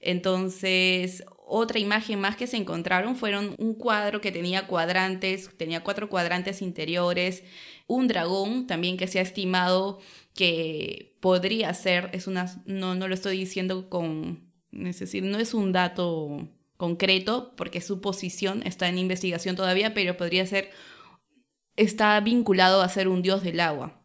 Entonces, otra imagen más que se encontraron fueron un cuadro que tenía cuadrantes, tenía cuatro cuadrantes interiores, un dragón también que se ha estimado que podría ser, es una, no, no lo estoy diciendo con, es decir, no es un dato concreto porque su posición está en investigación todavía, pero podría ser, está vinculado a ser un dios del agua.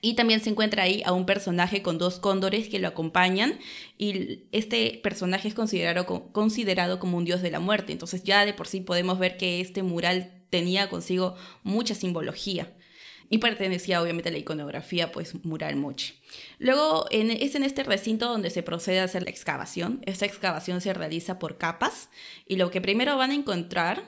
Y también se encuentra ahí a un personaje con dos cóndores que lo acompañan y este personaje es considerado, considerado como un dios de la muerte. Entonces ya de por sí podemos ver que este mural tenía consigo mucha simbología y pertenecía obviamente a la iconografía pues mural moche. Luego es en este recinto donde se procede a hacer la excavación. Esta excavación se realiza por capas y lo que primero van a encontrar,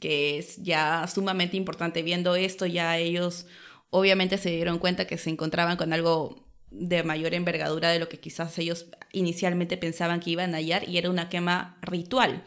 que es ya sumamente importante viendo esto, ya ellos obviamente se dieron cuenta que se encontraban con algo de mayor envergadura de lo que quizás ellos inicialmente pensaban que iban a hallar y era una quema ritual.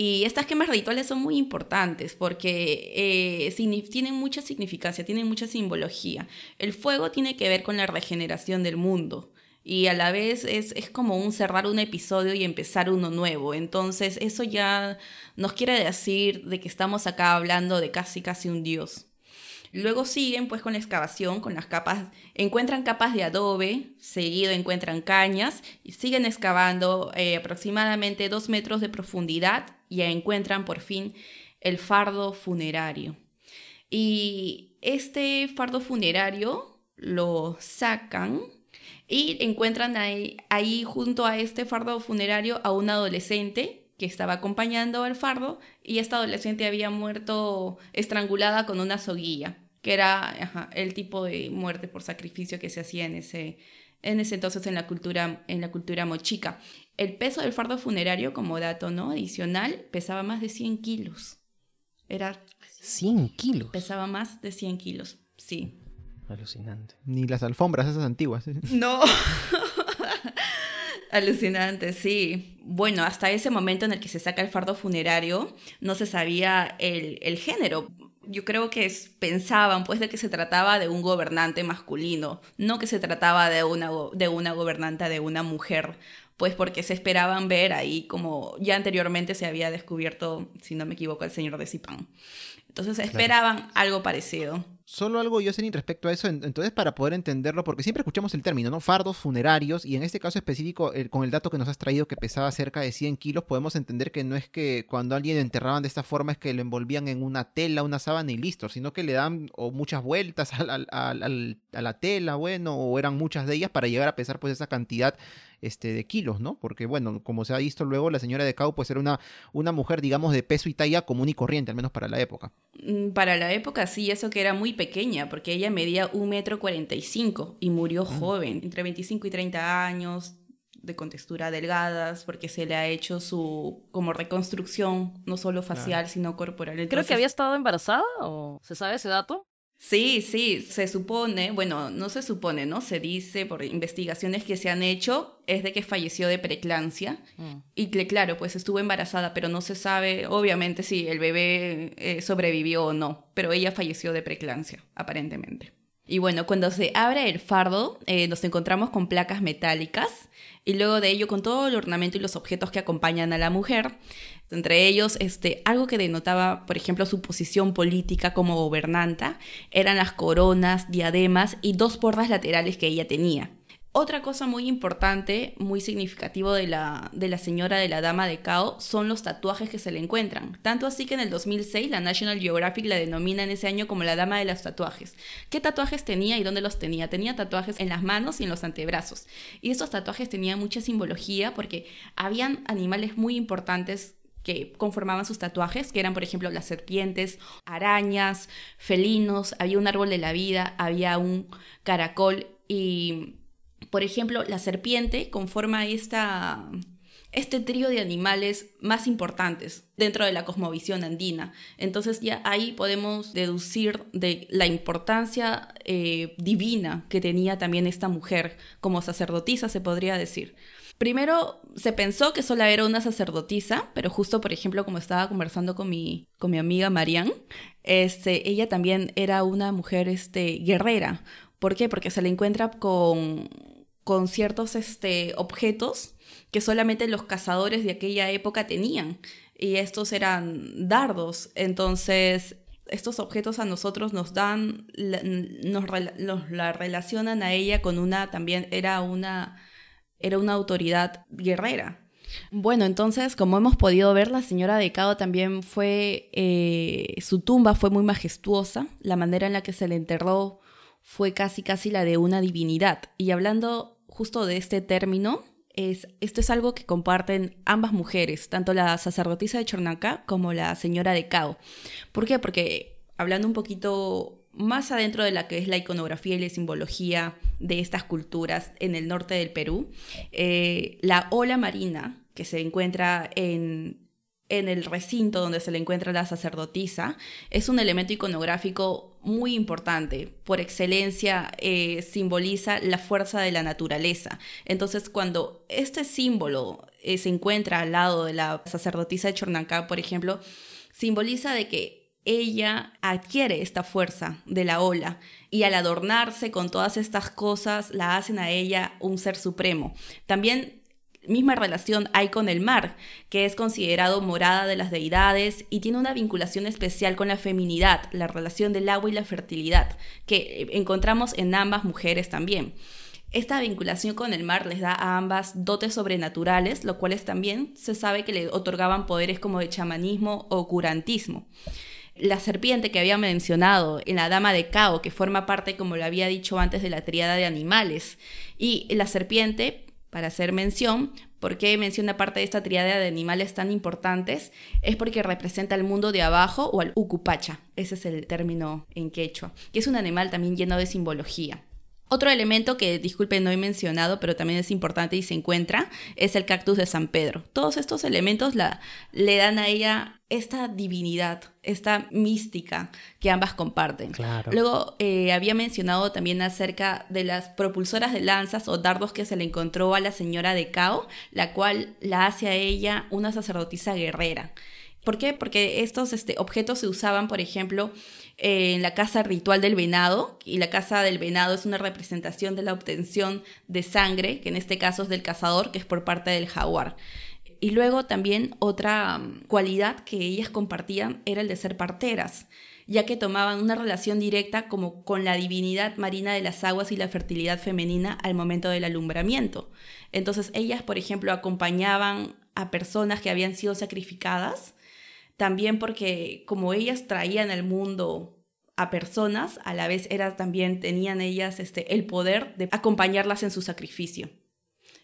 Y estas quemas rituales son muy importantes porque eh, tienen mucha significancia, tienen mucha simbología. El fuego tiene que ver con la regeneración del mundo y a la vez es, es, como un cerrar un episodio y empezar uno nuevo. Entonces eso ya nos quiere decir de que estamos acá hablando de casi casi un dios. Luego siguen pues con la excavación, con las capas, encuentran capas de adobe, seguido encuentran cañas y siguen excavando eh, aproximadamente dos metros de profundidad y encuentran por fin el fardo funerario. Y este fardo funerario lo sacan y encuentran ahí, junto a este fardo funerario a un adolescente que estaba acompañando al fardo y esta adolescente había muerto estrangulada con una soguilla, que era el tipo de muerte por sacrificio que se hacía en ese, en ese entonces en la cultura, en la cultura mochica. El peso del fardo funerario, como dato ¿no? adicional, pesaba más de 100 kilos. Era... 100 kilos. Pesaba más de 100 kilos, sí. Alucinante. Ni las alfombras esas antiguas. No. (laughs) Alucinante, sí. Bueno, hasta ese momento en el que se saca el fardo funerario, no se sabía el, el género. Yo creo que pensaban pues de que se trataba de un gobernante masculino, no que se trataba de una, de una gobernanta de una mujer, pues porque se esperaban ver ahí como ya anteriormente se había descubierto, si no me equivoco, el señor de Zipán. Entonces esperaban algo parecido. Solo algo, yo sé respecto a eso, entonces para poder entenderlo, porque siempre escuchamos el término, ¿no? Fardos funerarios, y en este caso específico, con el dato que nos has traído que pesaba cerca de 100 kilos, podemos entender que no es que cuando alguien enterraban de esta forma es que lo envolvían en una tela, una sábana y listo, sino que le dan o muchas vueltas (laughs) a la, a la tela, bueno, o eran muchas de ellas para llegar a pesar pues esa cantidad este, de kilos, ¿no? Porque, bueno, como se ha visto luego, la señora de Cao pues era una, una mujer, digamos, de peso y talla común y corriente, al menos para la época. Mm, para la época sí, eso que era muy pequeña, porque ella medía un metro cuarenta y cinco y murió mm. joven, entre 25 y 30 años, de contextura delgadas, porque se le ha hecho su como reconstrucción, no solo facial, sino corporal. Creo que había estado embarazada, ¿o se sabe ese dato? Sí, sí, se supone, bueno, no se supone, ¿no? Se dice por investigaciones que se han hecho, es de que falleció de preclancia mm. y que, claro, pues estuvo embarazada, pero no se sabe, obviamente, si el bebé eh, sobrevivió o no, pero ella falleció de preclancia, aparentemente. Y bueno, cuando se abre el fardo, eh, nos encontramos con placas metálicas y luego de ello con todo el ornamento y los objetos que acompañan a la mujer. Entre ellos, este, algo que denotaba, por ejemplo, su posición política como gobernanta, eran las coronas, diademas y dos porras laterales que ella tenía. Otra cosa muy importante, muy significativo de la, de la señora de la dama de Cao son los tatuajes que se le encuentran. Tanto así que en el 2006 la National Geographic la denomina en ese año como la dama de los tatuajes. ¿Qué tatuajes tenía y dónde los tenía? Tenía tatuajes en las manos y en los antebrazos. Y estos tatuajes tenían mucha simbología porque habían animales muy importantes que conformaban sus tatuajes, que eran, por ejemplo, las serpientes, arañas, felinos, había un árbol de la vida, había un caracol y por ejemplo, la serpiente conforma esta, este trío de animales más importantes dentro de la cosmovisión andina. Entonces ya ahí podemos deducir de la importancia eh, divina que tenía también esta mujer como sacerdotisa, se podría decir. Primero se pensó que solo era una sacerdotisa, pero justo, por ejemplo, como estaba conversando con mi, con mi amiga Marianne, este, ella también era una mujer este, guerrera. ¿Por qué? Porque se le encuentra con con ciertos este, objetos que solamente los cazadores de aquella época tenían. Y estos eran dardos. Entonces, estos objetos a nosotros nos dan, nos, la relacionan a ella con una, también era una, era una autoridad guerrera. Bueno, entonces, como hemos podido ver, la señora de Cao también fue, eh, su tumba fue muy majestuosa, la manera en la que se le enterró fue casi casi la de una divinidad. Y hablando justo de este término, es, esto es algo que comparten ambas mujeres, tanto la sacerdotisa de Chornaca como la señora de Cao. ¿Por qué? Porque hablando un poquito más adentro de la que es la iconografía y la simbología de estas culturas en el norte del Perú, eh, la ola marina que se encuentra en en el recinto donde se le encuentra la sacerdotisa, es un elemento iconográfico muy importante. Por excelencia, eh, simboliza la fuerza de la naturaleza. Entonces, cuando este símbolo eh, se encuentra al lado de la sacerdotisa de Chornancá, por ejemplo, simboliza de que ella adquiere esta fuerza de la ola y al adornarse con todas estas cosas la hacen a ella un ser supremo. También misma relación hay con el mar, que es considerado morada de las deidades y tiene una vinculación especial con la feminidad, la relación del agua y la fertilidad, que encontramos en ambas mujeres también. Esta vinculación con el mar les da a ambas dotes sobrenaturales, lo cuales también se sabe que le otorgaban poderes como de chamanismo o curantismo. La serpiente que había mencionado en la Dama de Cao, que forma parte, como lo había dicho antes, de la triada de animales. Y la serpiente para hacer mención, ¿por qué menciona parte de esta triada de animales tan importantes? Es porque representa al mundo de abajo o al ucupacha, ese es el término en quechua, que es un animal también lleno de simbología. Otro elemento que, disculpen, no he mencionado, pero también es importante y se encuentra, es el cactus de San Pedro. Todos estos elementos le dan a ella esta divinidad, esta mística que ambas comparten. Luego eh, había mencionado también acerca de las propulsoras de lanzas o dardos que se le encontró a la señora de Cao, la cual la hace a ella una sacerdotisa guerrera. ¿Por qué? Porque estos este, objetos se usaban, por ejemplo, en la casa ritual del venado, y la casa del venado es una representación de la obtención de sangre, que en este caso es del cazador, que es por parte del jaguar. Y luego también otra mm, cualidad que ellas compartían era el de ser parteras, ya que tomaban una relación directa como con la divinidad marina de las aguas y la fertilidad femenina al momento del alumbramiento. Entonces ellas, por ejemplo, acompañaban a personas que habían sido sacrificadas también porque como ellas traían al mundo a personas, a la vez era, también tenían ellas este, el poder de acompañarlas en su sacrificio.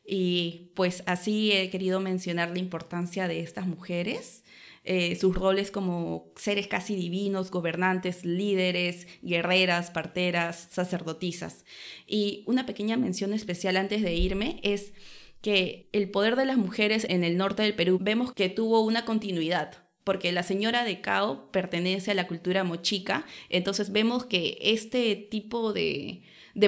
Y pues así he querido mencionar la importancia de estas mujeres, eh, sus roles como seres casi divinos, gobernantes, líderes, guerreras, parteras, sacerdotisas. Y una pequeña mención especial antes de irme es que el poder de las mujeres en el norte del Perú vemos que tuvo una continuidad porque la señora de Cao pertenece a la cultura mochica, entonces vemos que este tipo de,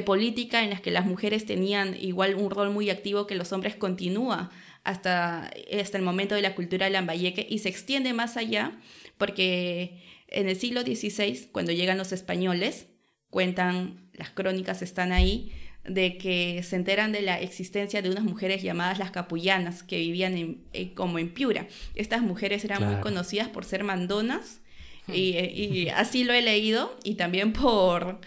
política en las que las mujeres tenían igual un rol muy activo que los hombres continúa hasta, hasta el momento de la cultura lambayeque y se extiende más allá porque en el siglo XVI, cuando llegan los españoles, cuentan, las crónicas están ahí, de que se enteran de la existencia de unas mujeres llamadas las capullanas que vivían eh, como en Piura. Estas mujeres eran muy conocidas por ser mandonas y, así lo he leído y también por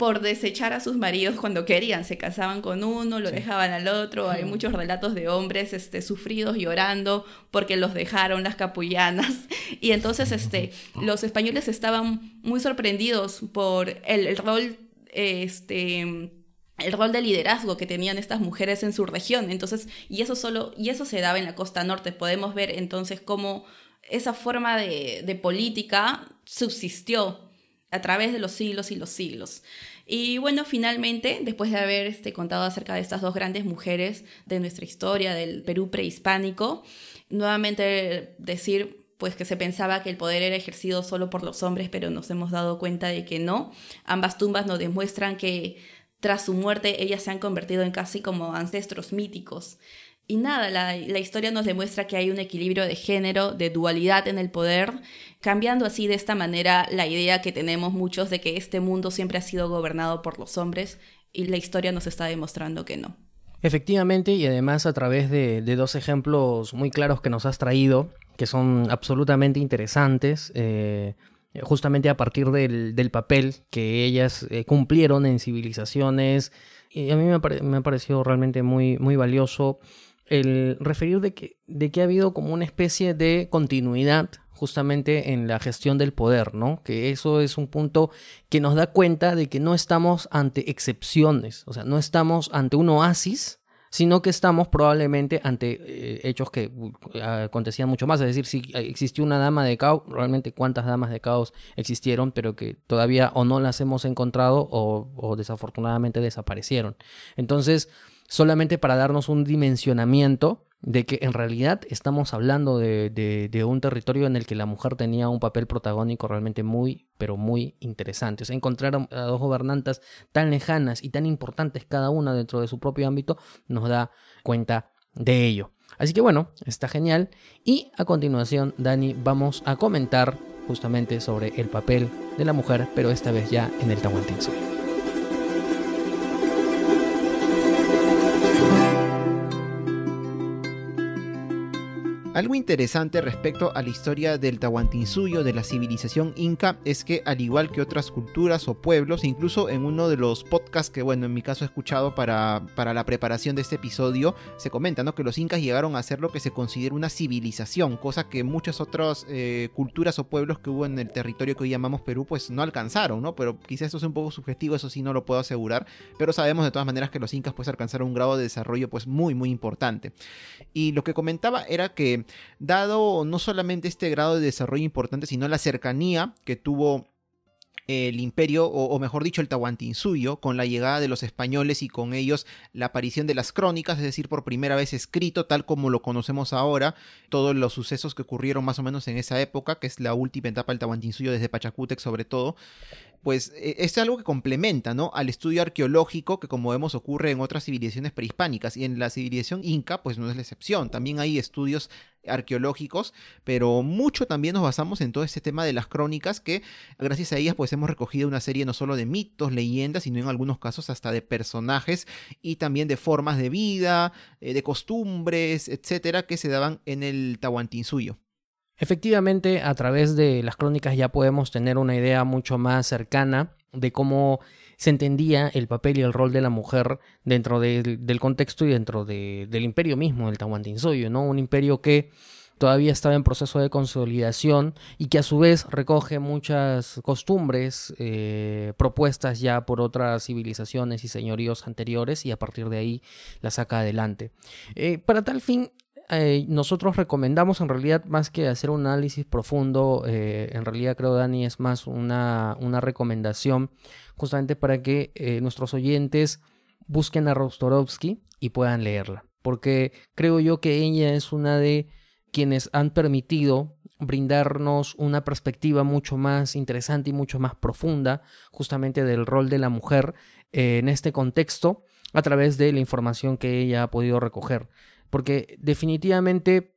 por desechar a sus maridos cuando querían. Se casaban con uno, lo dejaban al otro. Hay muchos relatos de hombres este, sufridos llorando porque los dejaron las capullanas. (laughs) Y entonces este, los españoles estaban muy sorprendidos por el, el rol este, el rol de liderazgo que tenían estas mujeres en su región. Entonces, y eso solo, y eso se daba en la costa norte. Podemos ver entonces cómo esa forma de, de política subsistió a través de los siglos y los siglos. Y bueno, finalmente, después de haber este, contado acerca de estas dos grandes mujeres de nuestra historia, del Perú prehispánico, nuevamente decir pues que se pensaba que el poder era ejercido solo por los hombres, pero nos hemos dado cuenta de que no. Ambas tumbas nos demuestran que tras su muerte ellas se han convertido en casi como ancestros míticos. Y nada, la, historia nos demuestra que hay un equilibrio de género, de dualidad en el poder, cambiando así de esta manera la idea que tenemos muchos de que este mundo siempre ha sido gobernado por los hombres y la historia nos está demostrando que no. Efectivamente, y además a través de, de dos ejemplos muy claros que nos has traído, que son absolutamente interesantes, eh, justamente a partir del, del papel que ellas eh, cumplieron en civilizaciones, y a mí me, pare, me ha parecido realmente muy, muy valioso el referir de que, de que ha habido como una especie de continuidad justamente en la gestión del poder, ¿no? Que eso es un punto que nos da cuenta de que no estamos ante excepciones, o sea, no estamos ante un oasis, sino que estamos probablemente ante eh, hechos que uh, acontecían mucho más. Es decir, si existió una dama de caos, realmente cuántas damas de caos existieron, pero que todavía o no las hemos encontrado o desafortunadamente desaparecieron. Entonces, solamente para darnos un dimensionamiento de que en realidad estamos hablando de, un territorio en el que la mujer tenía un papel protagónico realmente muy, pero muy interesante. O sea, encontrar a, dos gobernantas tan lejanas y tan importantes cada una dentro de su propio ámbito nos da cuenta de ello. Así que bueno, está genial. Y a continuación, Dani, vamos a comentar justamente sobre el papel de la mujer, pero esta vez ya en el Tahuantinsuyo. Algo interesante respecto a la historia del Tahuantinsuyo, de la civilización inca, es que al igual que otras culturas o pueblos, incluso en uno de los podcasts que, bueno, en mi caso he escuchado para, para la preparación de este episodio, se comenta ¿no? que los incas llegaron a ser lo que se considera una civilización, cosa que muchas otras eh, culturas o pueblos que hubo en el territorio que hoy llamamos Perú, pues no alcanzaron, ¿no? Pero quizás esto es un poco subjetivo, eso sí no lo puedo asegurar, pero sabemos de todas maneras que los incas pues alcanzaron un grado de desarrollo pues muy, muy importante. Y lo que comentaba era que dado no solamente este grado de desarrollo importante, sino la cercanía que tuvo el imperio, o, mejor dicho, el Tahuantinsuyo, con la llegada de los españoles y con ellos la aparición de las crónicas, es decir, por primera vez escrito, tal como lo conocemos ahora, todos los sucesos que ocurrieron más o menos en esa época, que es la última etapa del Tahuantinsuyo, desde Pachacútec sobre todo, pues es algo que complementa ¿no? al estudio arqueológico que como vemos ocurre en otras civilizaciones prehispánicas y en la civilización inca pues no es la excepción, también hay estudios arqueológicos, pero mucho también nos basamos en todo este tema de las crónicas que gracias a ellas pues hemos recogido una serie no solo de mitos, leyendas, sino en algunos casos hasta de personajes y también de formas de vida, eh, de costumbres, etcétera, que se daban en el Tahuantinsuyo. Efectivamente, a través de las crónicas ya podemos tener una idea mucho más cercana de cómo se entendía el papel y el rol de la mujer dentro de, del contexto y dentro de, del imperio mismo, del Tahuantinsuyo, ¿no? Un imperio que todavía estaba en proceso de consolidación y que a su vez recoge muchas costumbres eh, propuestas ya por otras civilizaciones y señoríos anteriores y a partir de ahí la saca adelante. Eh, para tal fin, eh, nosotros recomendamos en realidad más que hacer un análisis profundo, eh, en realidad creo Dani es más una, una recomendación justamente para que eh, nuestros oyentes busquen a Rostorovsky y puedan leerla, porque creo yo que ella es una de quienes han permitido brindarnos una perspectiva mucho más interesante y mucho más profunda justamente del rol de la mujer en este contexto a través de la información que ella ha podido recoger. Porque definitivamente,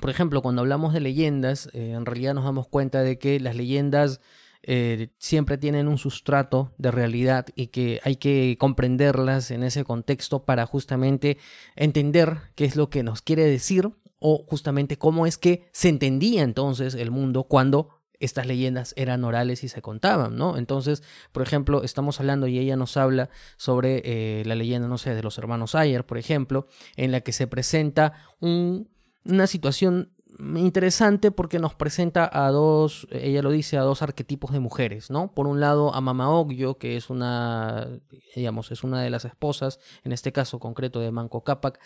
por ejemplo, cuando hablamos de leyendas, eh, en realidad nos damos cuenta de que las leyendas eh, siempre tienen un sustrato de realidad y que hay que comprenderlas en ese contexto para justamente entender qué es lo que nos quiere decir o justamente cómo es que se entendía entonces el mundo cuando estas leyendas eran orales y se contaban, ¿no? Entonces, por ejemplo, estamos hablando y ella nos habla sobre eh, la leyenda, no sé, de los hermanos Ayer, por ejemplo, en la que se presenta una situación interesante porque nos presenta a dos, ella lo dice, a dos arquetipos de mujeres, ¿no? Por un lado a Mama Ogyo, que es una, digamos, es una de las esposas, en este caso concreto de Manco Cápac,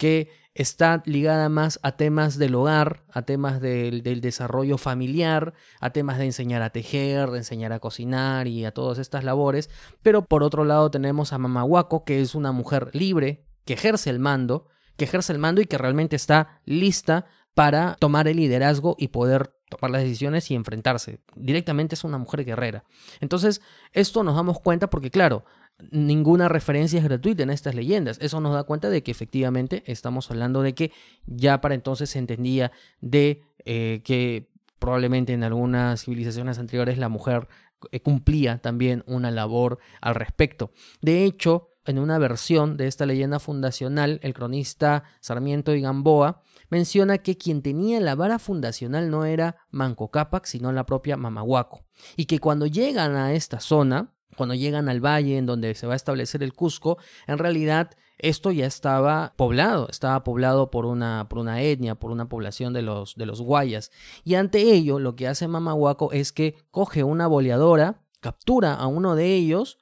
que está ligada más a temas del hogar, a temas del, desarrollo familiar, a temas de enseñar a tejer, de enseñar a cocinar y a todas estas labores. Pero por otro lado tenemos a Mama Huaco, que es una mujer libre, que ejerce el mando, que ejerce el mando y que realmente está lista para tomar el liderazgo y poder tomar las decisiones y enfrentarse. Directamente es una mujer guerrera. Entonces, esto nos damos cuenta porque, claro, ninguna referencia es gratuita en estas leyendas. Eso nos da cuenta de que efectivamente estamos hablando de que ya para entonces se entendía de eh, que probablemente en algunas civilizaciones anteriores la mujer eh, cumplía también una labor al respecto. De hecho, en una versión de esta leyenda fundacional, el cronista Sarmiento y Gamboa menciona que quien tenía la vara fundacional no era Manco Cápac, sino la propia Mamahuaco, y que cuando llegan a esta zona, cuando llegan al valle en donde se va a establecer el Cusco, en realidad esto ya estaba poblado, estaba poblado por una, por una etnia, por una población de los, de los guayas. Y ante ello, lo que hace Mamahuaco es que coge una boleadora, captura a uno de ellos,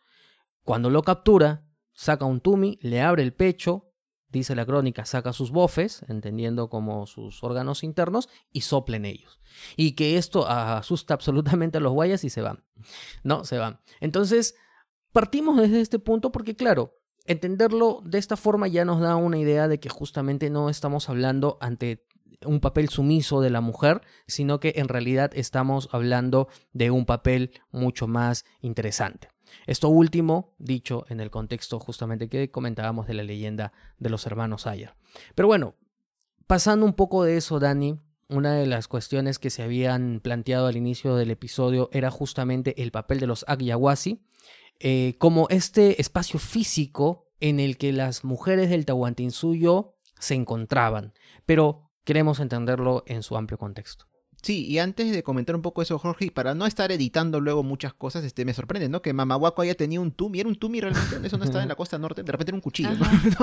cuando lo captura, saca un tumi, le abre el pecho, dice la crónica, saca sus bofes, entendiendo como sus órganos internos, y soplen ellos. Y que esto asusta absolutamente a los guayas y se van. No, se van. Entonces, partimos desde este punto porque, claro, entenderlo de esta forma ya nos da una idea de que justamente no estamos hablando ante un papel sumiso de la mujer, sino que en realidad estamos hablando de un papel mucho más interesante. Esto último, dicho en el contexto justamente que comentábamos de la leyenda de los hermanos Ayer. Pero bueno, pasando un poco de eso, Dani, una de las cuestiones que se habían planteado al inicio del episodio era justamente el papel de los Agyawasi, eh, como este espacio físico en el que las mujeres del Tahuantinsuyo se encontraban, pero queremos entenderlo en su amplio contexto. Sí, y antes de comentar un poco eso, Jorge, para no estar editando luego muchas cosas, este, me sorprende, ¿no? Que Mamahuaco haya tenido un tumi, era un tumi realmente, eso no estaba en la costa norte, de repente era un cuchillo,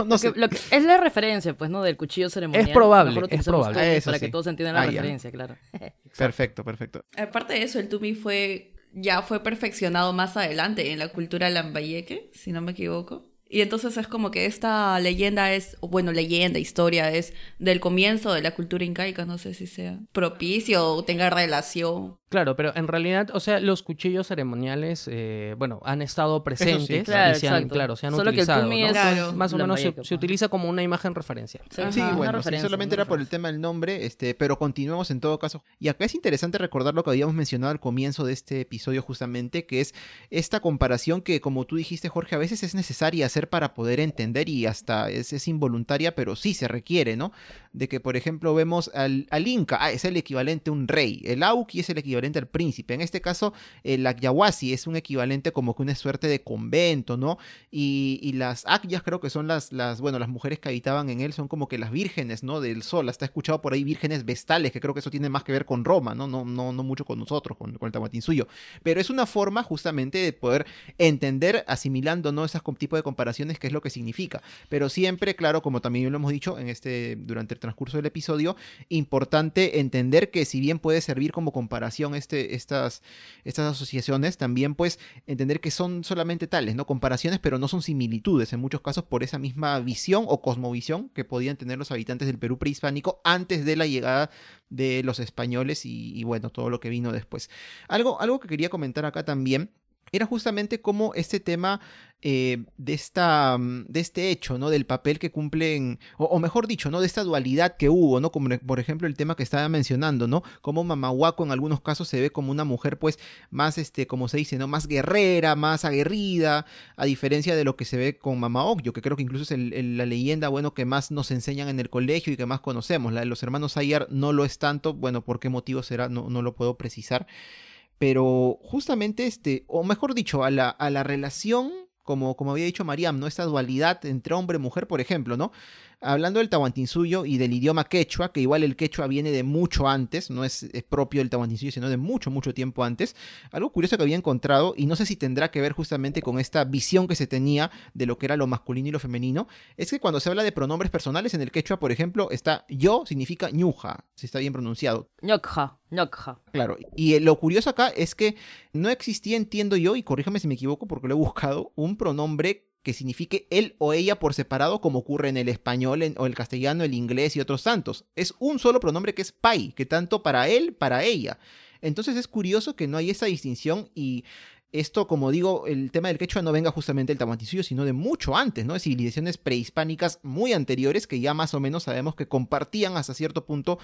¿no? (laughs) sé. es la referencia, pues, ¿no? Del cuchillo ceremonial. Es probable, es probable. para que todos entiendan la ah, referencia, claro. (laughs) perfecto, perfecto. Aparte de eso, el tumi fue, ya fue perfeccionado más adelante en la cultura lambayeque, si no me equivoco. Y entonces es como que esta leyenda es, bueno, leyenda, historia, es del comienzo de la cultura incaica, no sé si sea propicio o tenga relación. Claro, pero en realidad, o sea, los cuchillos ceremoniales, eh, bueno, han estado presentes claro, y se han, claro, se han utilizado. más o menos se, utiliza como una imagen referencia. Sí, bueno, solamente era por el tema del nombre, este, pero continuemos en todo caso. Y acá es interesante recordar lo que habíamos mencionado al comienzo de este episodio justamente, que es esta comparación que, como tú dijiste, Jorge, a veces es necesaria hacer para poder entender y hasta es, es involuntaria, pero sí se requiere, ¿no? De que, por ejemplo, vemos al, Inca, ah, es el equivalente a un rey, el Auki es el equivalente al príncipe. En este caso, el Akyawasi es un equivalente como que una suerte de convento, ¿no? Y, las Akyas creo que son las, las, bueno, las mujeres que habitaban en él son como que las vírgenes, ¿no? Del sol. Hasta escuchado por ahí vírgenes vestales, que creo que eso tiene más que ver con Roma, ¿no? No, no, no mucho con nosotros, con, el suyo Pero es una forma justamente de poder entender, asimilando, ¿no? Esas tipo de comparaciones, qué es lo que significa. Pero siempre, claro, como también lo hemos dicho en este, durante el transcurso del episodio, importante entender que si bien puede servir como comparación este, estas, estas asociaciones, también pues entender que son solamente tales, ¿no? Comparaciones, pero no son similitudes, en muchos casos por esa misma visión o cosmovisión que podían tener los habitantes del Perú prehispánico antes de la llegada de los españoles y, y bueno, todo lo que vino después. Algo, algo que quería comentar acá también era justamente como este tema eh, de, esta, mm, de este hecho, ¿no? Del papel que cumplen, o, mejor dicho, ¿no? De esta dualidad que hubo, ¿no? Como por ejemplo el tema que estaba mencionando, ¿no? Como Mamahuaco en algunos casos se ve como una mujer, pues, más, este, como se dice, ¿no? Más guerrera, más aguerrida, a diferencia de lo que se ve con Mama yo que creo que incluso es la leyenda, bueno, que más nos enseñan en el colegio y que más conocemos. La de los hermanos Ayar no lo es tanto, bueno, ¿por qué motivo será? No, no lo puedo precisar pero justamente este, o mejor dicho, a la, a la relación, como, como había dicho Mariam, ¿no? Esta dualidad entre hombre y mujer, por ejemplo, ¿no? Hablando del Tahuantinsuyo y del idioma quechua, que igual el quechua viene de mucho antes, no es, es propio del Tahuantinsuyo, sino de mucho, mucho tiempo antes, algo curioso que había encontrado, y no sé si tendrá que ver justamente con esta visión que se tenía de lo que era lo masculino y lo femenino, es que cuando se habla de pronombres personales en el quechua, por ejemplo, está yo significa ñuja, si está bien pronunciado. ñokja. Claro, y lo curioso acá es que no existía, entiendo yo, y corríjame si me equivoco porque lo he buscado, un pronombre que signifique él o ella por separado, como ocurre en el español en- o el castellano, el inglés y otros tantos. Es un solo pronombre que es pai, que tanto para él, para ella. Entonces es curioso que no hay esa distinción y esto, como digo, el tema del quechua no venga justamente del tahuantinsuyo, sino de mucho antes, ¿no? De civilizaciones prehispánicas muy anteriores que ya más o menos sabemos que compartían hasta cierto punto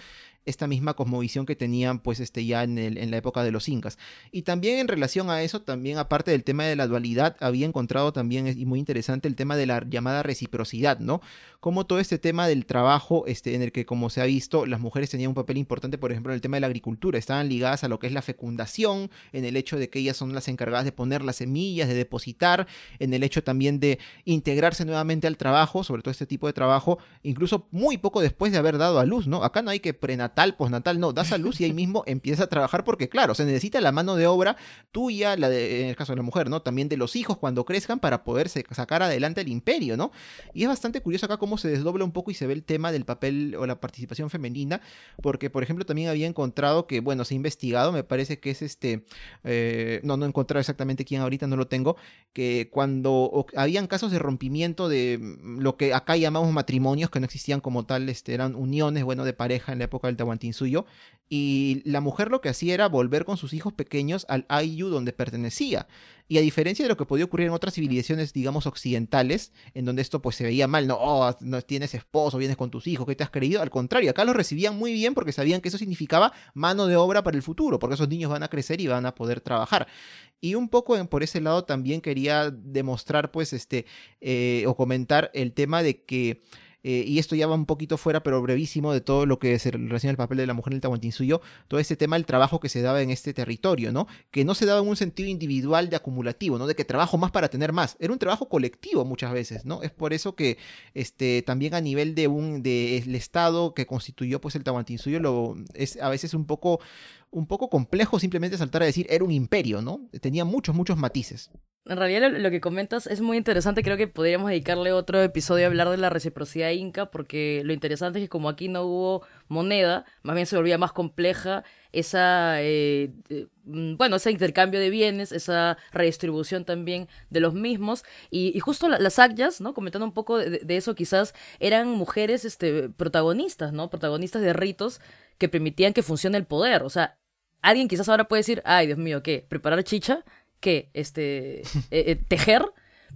esta misma cosmovisión que tenían pues este ya en, el- en la época de los incas. Y también en relación a eso, también aparte del tema de la dualidad, había encontrado también, y muy interesante, el tema de la llamada reciprocidad, ¿no? Como todo este tema del trabajo, este, en el que, como se ha visto, las mujeres tenían un papel importante, por ejemplo, en el tema de la agricultura, estaban ligadas a lo que es la fecundación, en el hecho de que ellas son las encargadas de poner las semillas, de depositar, en el hecho también de integrarse nuevamente al trabajo, sobre todo este tipo de trabajo, incluso muy poco después de haber dado a luz, ¿no? Acá no hay que prenatal, postnatal, no, das a luz y ahí mismo (laughs) empieza a trabajar porque, claro, se necesita la mano de obra tuya, la de, en el caso de la mujer, ¿no? También de los hijos cuando crezcan para poder sacar adelante el imperio, ¿no? Y es bastante curioso acá cómo se desdobla un poco y se ve el tema del papel o la participación femenina, porque, por ejemplo, también había encontrado que, bueno, se ha investigado, me parece que es este, eh, no, no he encontrado exactamente quién ahorita, no lo tengo, que cuando o- habían casos de rompimiento de mm, lo que acá llamamos matrimonios, que no existían como tal, este, eran uniones, bueno, de pareja en la época del Tahuantinsuyo, y la mujer lo que hacía era volver con sus hijos pequeños al Ayu donde pertenecía. Y a diferencia de lo que podía ocurrir en otras civilizaciones, digamos, occidentales, en donde esto pues se veía mal, no, oh, no tienes esposo, vienes con tus hijos, ¿qué te has creído? Al contrario, acá los recibían muy bien porque sabían que eso significaba mano de obra para el futuro, porque esos niños van a crecer y van a poder trabajar. Y un poco en- por ese lado también quería demostrar, pues, este, eh, o comentar el tema de que eh, y esto ya va un poquito fuera, pero brevísimo, de todo lo que se relaciona al papel de la mujer en el Tahuantinsuyo, todo este tema del trabajo que se daba en este territorio, ¿no? Que no se daba en un sentido individual de acumulativo, ¿no? De que trabajo más para tener más. Era un trabajo colectivo muchas veces, ¿no? Es por eso que este, también a nivel de un de el Estado que constituyó pues el Tahuantinsuyo lo, es a veces un poco, un poco complejo simplemente saltar a decir era un imperio, ¿no? Tenía muchos, muchos matices. En realidad lo, que comentas es muy interesante, creo que podríamos dedicarle otro episodio a hablar de la reciprocidad inca, porque lo interesante es que como aquí no hubo moneda, más bien se volvía más compleja esa, eh, mm, bueno, ese intercambio de bienes, esa redistribución también de los mismos, y, y justo la- las agyas, ¿no? Comentando un poco de, de eso, quizás eran mujeres este, protagonistas, ¿no? Protagonistas de ritos que permitían que funcione el poder, o sea, alguien quizás ahora puede decir, ay, Dios mío, ¿qué? ¿Preparar chicha? ¿Qué? Este, (laughs) eh, eh, tejer.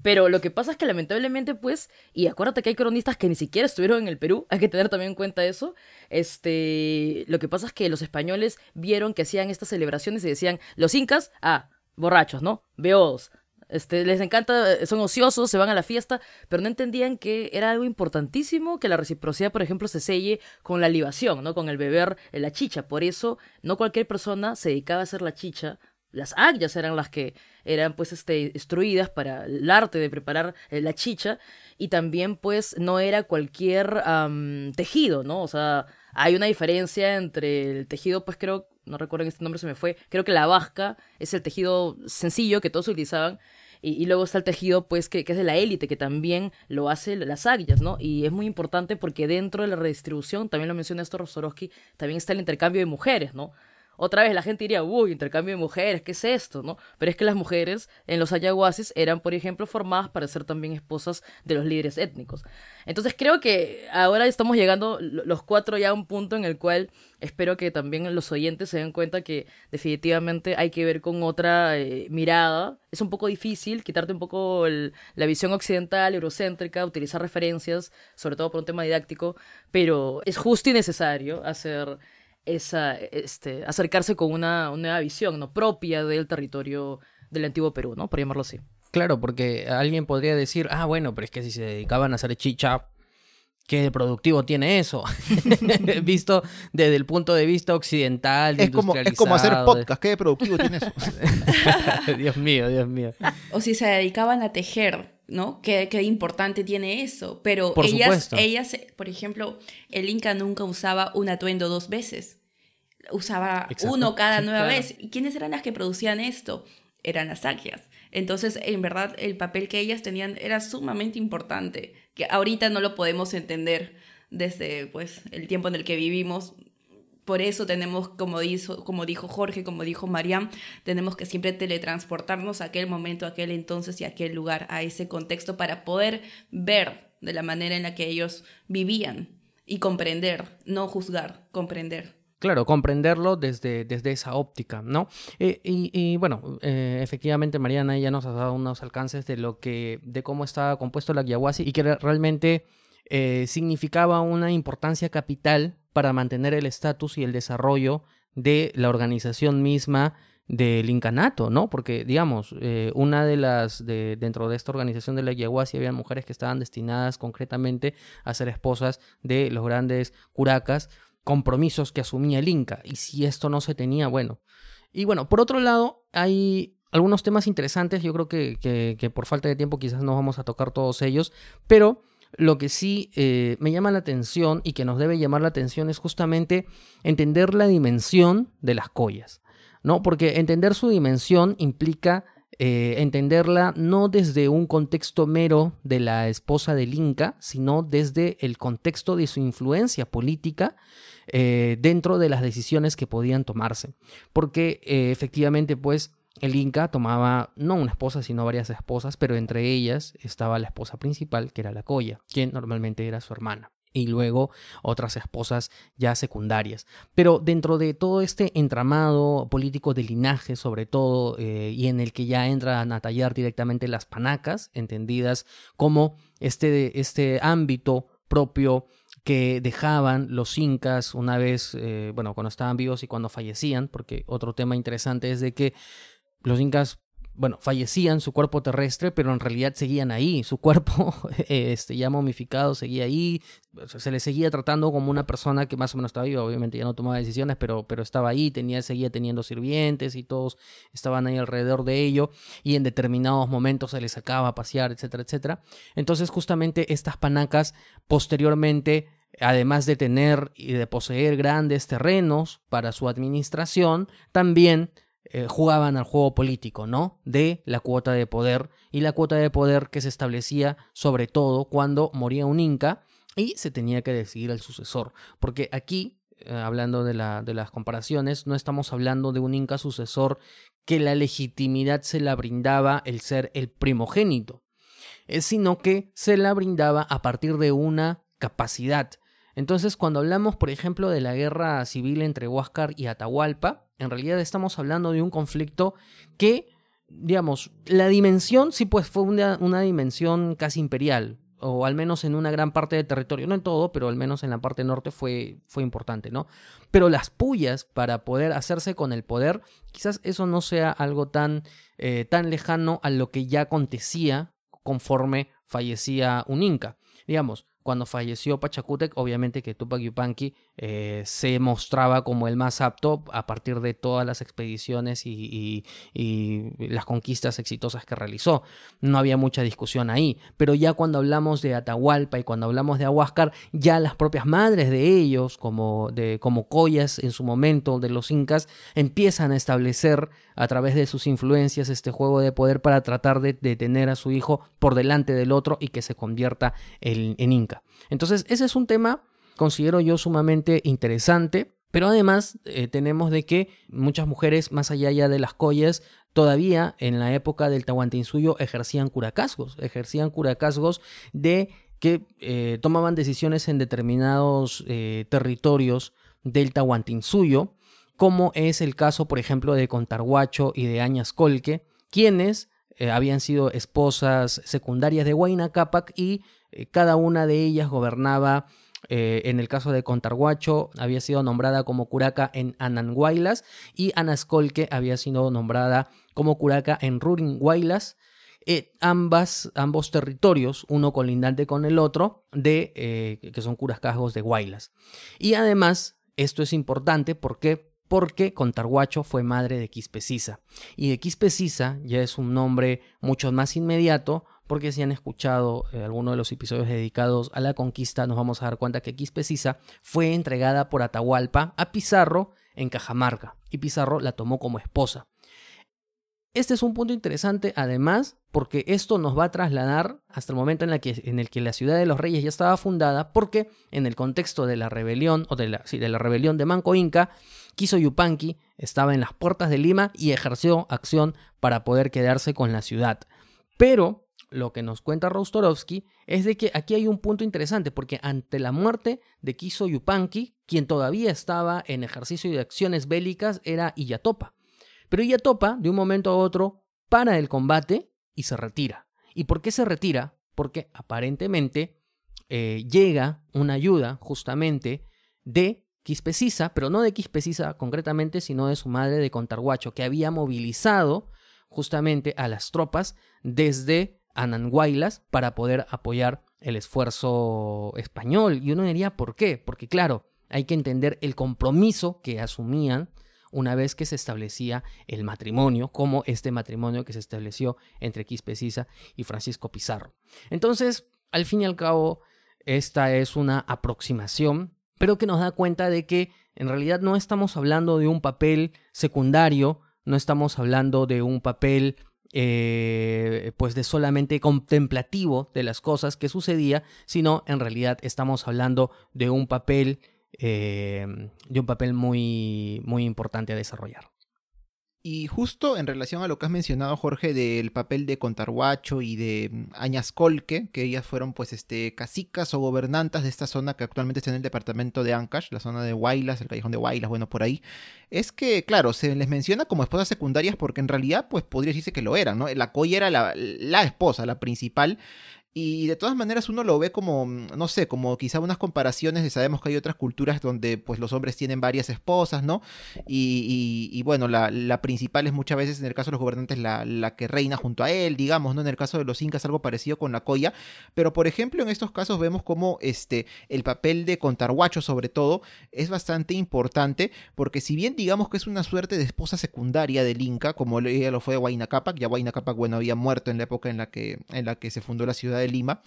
Pero lo que pasa es que lamentablemente, pues, y acuérdate que hay cronistas que ni siquiera estuvieron en el Perú, hay que tener también en cuenta eso. Este, lo que pasa es que los españoles vieron que hacían estas celebraciones y decían, los incas, ah, borrachos, ¿no? Beodos. Este, les encanta, son ociosos, se van a la fiesta, pero no entendían que era algo importantísimo que la reciprocidad, por ejemplo, se selle con la libación, ¿no? Con el beber la chicha. Por eso, no cualquier persona se dedicaba a hacer la chicha. Las agyas eran las que eran, pues, este, instruidas para el arte de preparar eh, la chicha. Y también, pues, no era cualquier am, tejido, ¿no? O sea, hay una diferencia entre el tejido, pues, creo, no recuerdo este nombre se me fue, creo que la vasca es el tejido sencillo que todos utilizaban, y, luego está el tejido, pues, que, que es de la élite, que también lo hace las aguillas, ¿no? Y es muy importante porque dentro de la redistribución, también lo menciona esto Sorosky, también está el intercambio de mujeres, ¿no? Otra vez la gente diría, uy, intercambio de mujeres, ¿qué es esto? ¿no? Pero es que las mujeres en los ayahuasis eran, por ejemplo, formadas para ser también esposas de los líderes étnicos. Entonces creo que ahora estamos llegando lo- los cuatro ya a un punto en el cual espero que también los oyentes se den cuenta que definitivamente hay que ver con otra eh, mirada. Es un poco difícil quitarte un poco el- la visión occidental, eurocéntrica, utilizar referencias, sobre todo por un tema didáctico, pero es justo y necesario hacer esa, este, acercarse con una, una nueva visión ¿no? propia del territorio del antiguo Perú, ¿no? Por llamarlo así. Claro, porque alguien podría decir, ah, bueno, pero es que si se dedicaban a hacer chicha, ¿qué de productivo tiene eso? (laughs) Visto desde el punto de vista occidental, Es como, es como hacer podcast, qué productivo tiene eso. (laughs) Dios mío, Dios mío. O si se dedicaban a tejer. ¿No? ¿Qué, qué importante tiene eso? Pero Por ellas, supuesto. ellas, por ejemplo, el Inca nunca usaba un atuendo dos veces. Usaba Exacto. uno cada nueva claro. vez. ¿Y quiénes eran las que producían esto? Eran las saquias. Entonces, en verdad, el papel que ellas tenían era sumamente importante, que ahorita no lo podemos entender desde pues, el tiempo en el que vivimos. Por eso tenemos, como dijo, Jorge, como dijo Mariam, tenemos que siempre teletransportarnos a aquel momento, a aquel entonces y a aquel lugar, a ese contexto para poder ver de la manera en la que ellos vivían y comprender, no juzgar, comprender. Claro, comprenderlo desde, desde esa óptica, ¿no? Eh, y, bueno, eh, efectivamente Mariana ya nos ha dado unos alcances de lo que, de cómo estaba compuesto la Yaguasi y que re- realmente eh, significaba una importancia capital para mantener el estatus y el desarrollo de la organización misma del incanato, ¿no? Porque, digamos, eh, una de las, de, dentro de esta organización de la Yaguasi había mujeres que estaban destinadas concretamente a ser esposas de los grandes curacas, compromisos que asumía el Inca. Y si esto no se tenía, bueno. Y bueno, por otro lado, hay algunos temas interesantes, yo creo que, que, que por falta de tiempo quizás no vamos a tocar todos ellos, pero lo que sí eh, me llama la atención y que nos debe llamar la atención es justamente entender la dimensión de las collas, ¿no? Porque entender su dimensión implica eh, entenderla no desde un contexto mero de la esposa del Inca, sino desde el contexto de su influencia política eh, dentro de las decisiones que podían tomarse. Porque efectivamente, pues, el Inca tomaba no una esposa, sino varias esposas, pero entre ellas estaba la esposa principal, que era la Coya, quien normalmente era su hermana. Y luego otras esposas ya secundarias. Pero dentro de todo este entramado político de linaje, sobre todo, eh, y en el que ya entran a tallar directamente las panacas, entendidas como este, este ámbito propio que dejaban los incas una vez, eh, bueno, cuando estaban vivos y cuando fallecían, porque otro tema interesante es de que los incas, bueno, fallecían su cuerpo terrestre, pero en realidad seguían ahí, su cuerpo (laughs) este, ya momificado seguía ahí, se le seguía tratando como una persona que más o menos estaba viva, obviamente ya no tomaba decisiones, pero, pero estaba ahí, tenía, seguía teniendo sirvientes y todos estaban ahí alrededor de ello, y en determinados momentos se les sacaba a pasear, etcétera, etcétera. Entonces justamente estas panacas posteriormente además de tener y de poseer grandes terrenos para su administración, también eh, jugaban al juego político, ¿no? De la cuota de poder y la cuota de poder que se establecía sobre todo cuando moría un inca y se tenía que decidir al sucesor. Porque aquí, eh, hablando de, la, de las comparaciones, no estamos hablando de un inca sucesor que la legitimidad se la brindaba el ser el primogénito, eh, sino que se la brindaba a partir de una capacidad. Entonces, cuando hablamos, por ejemplo, de la guerra civil entre Huáscar y Atahualpa, en realidad estamos hablando de un conflicto que, digamos, la dimensión sí pues fue una, dimensión casi imperial, o al menos en una gran parte del territorio, no en todo, pero al menos en la parte norte fue, fue importante, ¿no? Pero las pullas para poder hacerse con el poder, quizás eso no sea algo tan, eh, tan lejano a lo que ya acontecía conforme fallecía un inca. Digamos, cuando falleció Pachacútec, obviamente que Tupac Yupanqui eh, se mostraba como el más apto a partir de todas las expediciones y, las conquistas exitosas que realizó. No había mucha discusión ahí. Pero ya cuando hablamos de Atahualpa y cuando hablamos de Ahuáscar, ya las propias madres de ellos, como, de, como collas en su momento de los incas, empiezan a establecer a través de sus influencias este juego de poder para tratar de, de tener a su hijo por delante del otro y que se convierta en inca. Entonces, ese es un tema, considero yo, sumamente interesante. Pero además eh, tenemos de que muchas mujeres, más allá ya de las collas, todavía en la época del Tahuantinsuyo ejercían curacazgos, ejercían curacazgos de que eh, tomaban decisiones en determinados eh, territorios del Tahuantinsuyo, como es el caso, por ejemplo, de Contarhuacho y de Añascolque, quienes eh, habían sido esposas secundarias de Huayna Cápac y cada una de ellas gobernaba, eh, en el caso de Contarhuacho, había sido nombrada como curaca en Ananguaylas y Anascolque había sido nombrada como curaca en Ruringuaylas. Eh, ambas, ambos territorios, uno colindante con el otro, de, eh, que son curacazgos de Guaylas. Y además, esto es importante porque porque Contarhuacho fue madre de Quispecisa. Y de Quispecisa ya es un nombre mucho más inmediato porque si han escuchado eh, alguno de los episodios dedicados a la conquista, nos vamos a dar cuenta que Quispecisa fue entregada por Atahualpa a Pizarro en Cajamarca, y Pizarro la tomó como esposa. Este es un punto interesante, además, porque esto nos va a trasladar hasta el momento en, que, en el que la ciudad de los reyes ya estaba fundada, porque en el contexto de la rebelión, o de la, de la rebelión de Manco Inca, Quiso Yupanqui estaba en las puertas de Lima y ejerció acción para poder quedarse con la ciudad. Pero lo que nos cuenta Rostorovsky es de que aquí hay un punto interesante, porque ante la muerte de Quiso Yupanqui, quien todavía estaba en ejercicio de acciones bélicas era Iyatopa. Pero Iyatopa, de un momento a otro, para el combate y se retira. ¿Y por qué se retira? Porque aparentemente eh, llega una ayuda justamente de Quispecisa, pero no de Quispecisa concretamente, sino de su madre de Contarguacho, que había movilizado justamente a las tropas desde Ananguaylas para poder apoyar el esfuerzo español. Y uno diría, ¿por qué? Porque claro, hay que entender el compromiso que asumían una vez que se establecía el matrimonio, como este matrimonio que se estableció entre Quispecisa y Francisco Pizarro. Entonces, al fin y al cabo, esta es una aproximación, pero que nos da cuenta de que en realidad no estamos hablando de un papel secundario, no estamos hablando de un papel eh, pues de solamente contemplativo de las cosas que sucedía, sino en realidad estamos hablando de un papel eh, de un papel muy, muy importante a desarrollar. Y justo en relación a lo que has mencionado, Jorge, del papel de Contarhuacho y de mm, Añascolque, que ellas fueron pues este casicas o gobernantas de esta zona que actualmente está en el departamento de Ancash, la zona de Huaylas, el callejón de Huaylas, bueno, por ahí, es que, claro, se les menciona como esposas secundarias porque en realidad pues podría decirse que lo eran, ¿no? La Coya era la, la esposa, la principal, y de todas maneras uno lo ve como, mm, no sé, como quizá unas comparaciones sabemos que hay otras culturas donde pues los hombres tienen varias esposas, ¿no? Y, y, bueno, la, principal es muchas veces en el caso de los gobernantes la, la, que reina junto a él, digamos, ¿no? En el caso de los incas algo parecido con la coya. Pero por ejemplo en estos casos vemos como este, el papel de Contarhuacho sobre todo es bastante importante porque si bien digamos que es una suerte de esposa secundaria del Inca, como ella lo fue de Huayna Capac, ya Huayna Capac, bueno, había muerto en la época en la que, en la que se fundó la ciudad de Lima,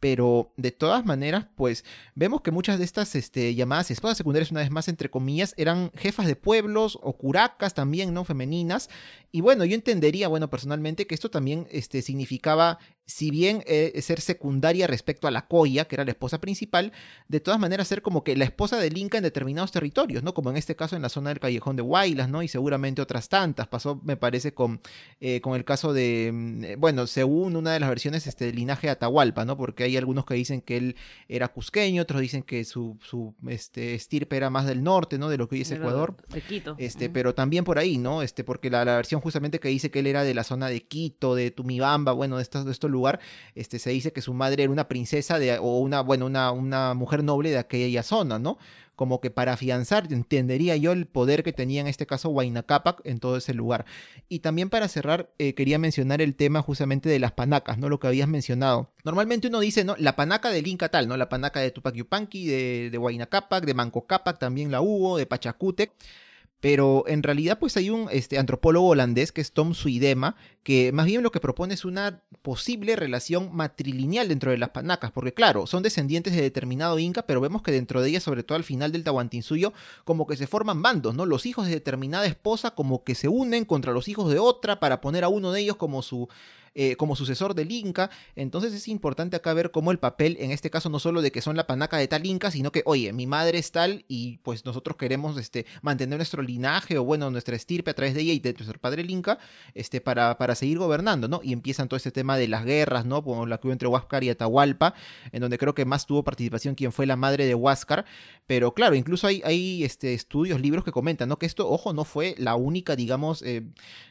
pero de todas maneras, pues vemos que muchas de estas este, llamadas esposas secundarias, una vez más, entre comillas, eran jefas de pueblos o curacas también, ¿no? Femeninas. Y bueno, yo entendería, bueno, personalmente, que esto también este, significaba si bien eh, ser secundaria respecto a la Coya, que era la esposa principal, de todas maneras ser como que la esposa del Inca en determinados territorios, ¿no? Como en este caso en la zona del Callejón de Huaylas, ¿no? Y seguramente otras tantas. Pasó, me parece, con, eh, con el caso de, mm, eh, bueno, según una de las versiones, este, del linaje de Atahualpa, ¿no? Porque algunos que dicen que él era cusqueño, otros dicen que su, su este, estirpe era más del norte, ¿no? De lo que hoy es Ecuador. De Quito. Este, pero también por ahí, ¿no? Este, porque la, la, versión justamente que dice que él era de la zona de Quito, de Tumibamba, bueno, de estos, de estos lugar, este, se dice que su madre era una princesa de, o una, bueno, una, una mujer noble de aquella zona, ¿no? Como que para afianzar, entendería yo el poder que tenía en este caso Huayna Capac en todo ese lugar. Y también para cerrar, eh, quería mencionar el tema justamente de las panacas, ¿no? Lo que habías mencionado. Normalmente uno dice, ¿no? La panaca del Inca tal, ¿no? La panaca de Tupac Yupanqui, de, de Huayna Capac, de Manco Capac también la hubo, de Pachacútec. Pero en realidad pues hay un este, antropólogo holandés que es Tom Suidema, que más bien lo que propone es una posible relación matrilineal dentro de las panacas, porque claro, son descendientes de determinado inca, pero vemos que dentro de ellas, sobre todo al final del Tahuantinsuyo, como que se forman bandos, ¿no? Los hijos de determinada esposa como que se unen contra los hijos de otra para poner a uno de ellos como su eh, como sucesor del Inca. Entonces es importante acá ver cómo el papel, en este caso, no solo de que son la panaca de tal Inca, sino que, oye, mi madre es tal y pues nosotros queremos este, mantener nuestro linaje o bueno, nuestra estirpe a través de ella y de nuestro padre el Inca, este, para, para seguir gobernando, ¿no? Y empiezan todo este tema de las guerras, ¿no? Como la que hubo entre Huáscar y Atahualpa, en donde creo que más tuvo participación quien fue la madre de Huáscar. Pero claro, incluso hay, hay este, estudios, libros que comentan, ¿no? Que esto, ojo, no fue la única, digamos, eh,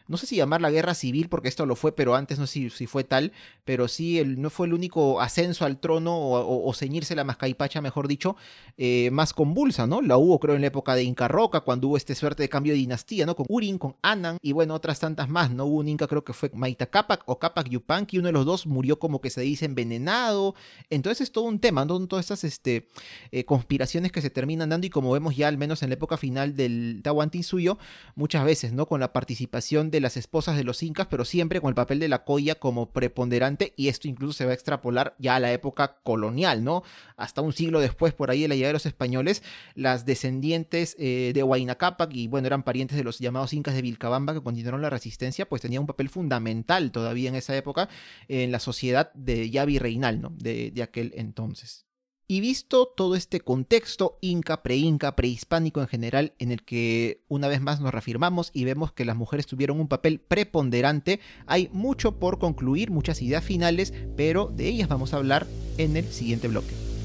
no sé si llamar la guerra civil, porque esto lo fue, pero antes no si, fue tal, pero sí el, no fue el único ascenso al trono o, ceñirse la mascaipacha, mejor dicho, eh, más convulsa, ¿no? La hubo creo en la época de Inca Roca, cuando hubo este suerte de cambio de dinastía, ¿no? Con Urin, con Anan y bueno, otras tantas más, ¿no? Hubo un Inca creo que fue Maita Capac o Capac Yupanqui, uno de los dos murió como que se dice envenenado, entonces es todo un tema, ¿no? Todas estas este, eh, conspiraciones que se terminan dando y como vemos ya al menos en la época final del Tahuantinsuyo, muchas veces, ¿no? Con la participación de las esposas de los incas, pero siempre con el papel de la Como preponderante y esto incluso se va a extrapolar ya a la época colonial, ¿no? Hasta un siglo después, por ahí de la llegada de los españoles, las descendientes eh, de Huayna Cápac y bueno, eran parientes de los llamados incas de Vilcabamba que continuaron la resistencia, pues tenían un papel fundamental todavía en esa época en la sociedad de ya virreinal, ¿no? De aquel entonces. Y visto todo este contexto inca, pre-inca, prehispánico en general, en el que una vez más nos reafirmamos y vemos que las mujeres tuvieron un papel preponderante, hay mucho por concluir, muchas ideas finales, pero de ellas vamos a hablar en el siguiente bloque.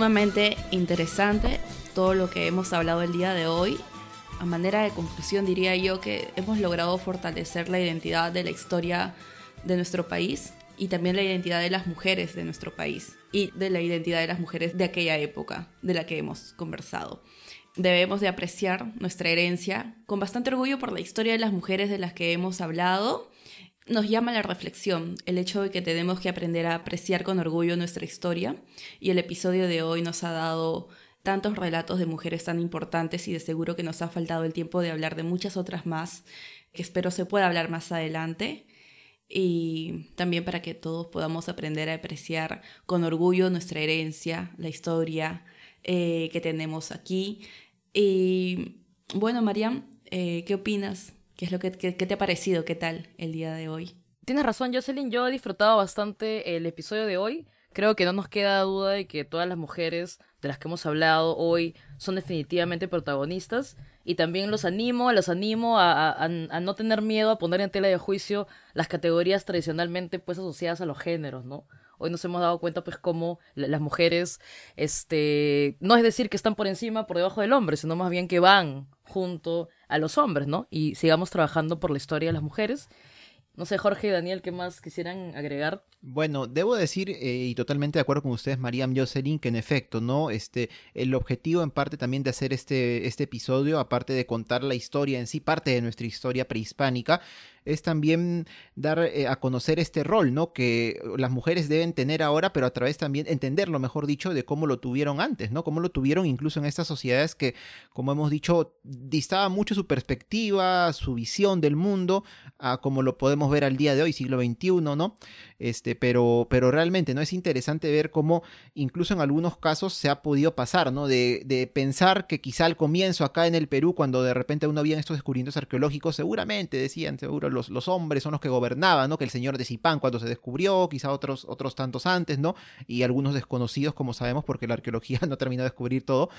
Sumamente interesante todo lo que hemos hablado el día de hoy. A manera de conclusión diría yo que hemos logrado fortalecer la identidad de la historia de nuestro país y también la identidad de las mujeres de nuestro país y de la identidad de las mujeres de aquella época de la que hemos conversado. Debemos de apreciar nuestra herencia con bastante orgullo por la historia de las mujeres de las que hemos hablado nos llama la reflexión el hecho de que tenemos que aprender a apreciar con orgullo nuestra historia y el episodio de hoy nos ha dado tantos relatos de mujeres tan importantes y de seguro que nos ha faltado el tiempo de hablar de muchas otras más que espero se pueda hablar más adelante y también para que todos podamos aprender a apreciar con orgullo nuestra herencia, la historia eh, que tenemos aquí. Y bueno, Mariam, eh, ¿qué opinas ¿Qué es lo que, te ha parecido? ¿Qué tal el día de hoy? Tienes razón, Jocelyn. Yo he disfrutado bastante el episodio de hoy. Creo que no nos queda duda de que todas las mujeres de las que hemos hablado hoy son definitivamente protagonistas. Y también los animo, los animo a, no tener miedo a poner en tela de juicio las categorías tradicionalmente pues asociadas a los géneros, ¿no? Hoy nos hemos dado cuenta pues cómo las mujeres, este, no es decir que están por encima, por debajo del hombre, sino más bien que van junto a los hombres, ¿no? Y sigamos trabajando por la historia de las mujeres. No sé, Jorge y Daniel, ¿qué más quisieran agregar? Bueno, debo decir, eh, y totalmente de acuerdo con ustedes, Mariam Jocelyn, que en efecto, ¿no? Este, el objetivo en parte también de hacer este, este episodio, aparte de contar la historia en sí, parte de nuestra historia prehispánica, es también dar eh, a conocer este rol, ¿no? Que las mujeres deben tener ahora, pero a través también entenderlo, mejor dicho, de cómo lo tuvieron antes, ¿no? Cómo lo tuvieron incluso en estas sociedades que, como hemos dicho, distaba mucho su perspectiva, su visión del mundo, a como lo podemos ver al día de hoy, siglo XXI, ¿no? Este, pero, pero realmente, ¿no? Es interesante ver cómo incluso en algunos casos se ha podido pasar, ¿no? De, de pensar que quizá al comienzo acá en el Perú, cuando de repente uno había estos descubrimientos arqueológicos, seguramente decían, seguro los, hombres son los que gobernaban, ¿no? Que el señor de Zipán cuando se descubrió, quizá otros, otros tantos antes, ¿no? Y algunos desconocidos, como sabemos, porque la arqueología (laughs) no terminó de descubrir todo.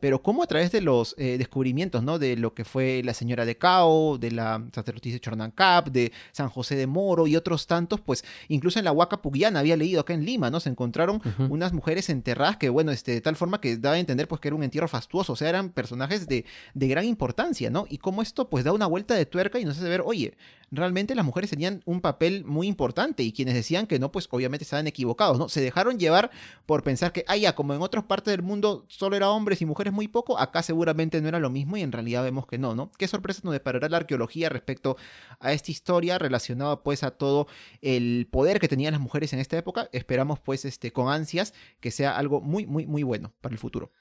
Pero cómo a través de los eh, descubrimientos, ¿no? De lo que fue la señora de Cao, de la sacerdotisa Chornancap, de San José de Moro y otros tantos, pues incluso en la Huaca Pugliana había leído acá en Lima, ¿no? Se encontraron unas mujeres enterradas que, bueno, este, de tal forma que daba a entender pues que era un entierro fastuoso, o sea, eran personajes de, de gran importancia, ¿no? Y cómo esto pues da una vuelta de tuerca y nos hace ver, oye, realmente las mujeres tenían un papel muy importante y quienes decían que no, pues obviamente estaban equivocados, ¿no? Se dejaron llevar por pensar que, ah, ya, como en otras partes del mundo solo era hombres y mujeres muy poco, acá seguramente no era lo mismo y en realidad vemos que no, ¿no? Qué sorpresa nos deparará la arqueología respecto a esta historia relacionada pues a todo el poder que tenían las mujeres en esta época. Esperamos pues este, con ansias que sea algo muy, muy, muy bueno para el futuro.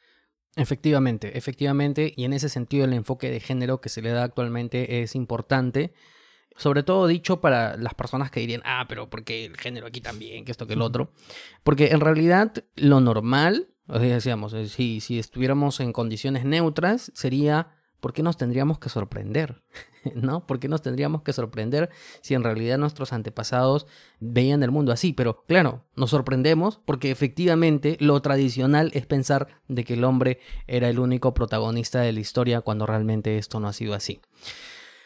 Efectivamente, efectivamente, y en ese sentido el enfoque de género que se le da actualmente es importante sobre todo dicho para las personas que dirían, ah, pero porque el género aquí también, que esto, que el otro. Porque en realidad lo normal, o sea, decíamos, eh, si, si estuviéramos en condiciones neutras, sería, ¿por qué nos tendríamos que sorprender? (laughs) ¿No? ¿Por qué nos tendríamos que sorprender si en realidad nuestros antepasados veían el mundo así? Pero claro, nos sorprendemos porque efectivamente lo tradicional es pensar de que el hombre era el único protagonista de la historia cuando realmente esto no ha sido así.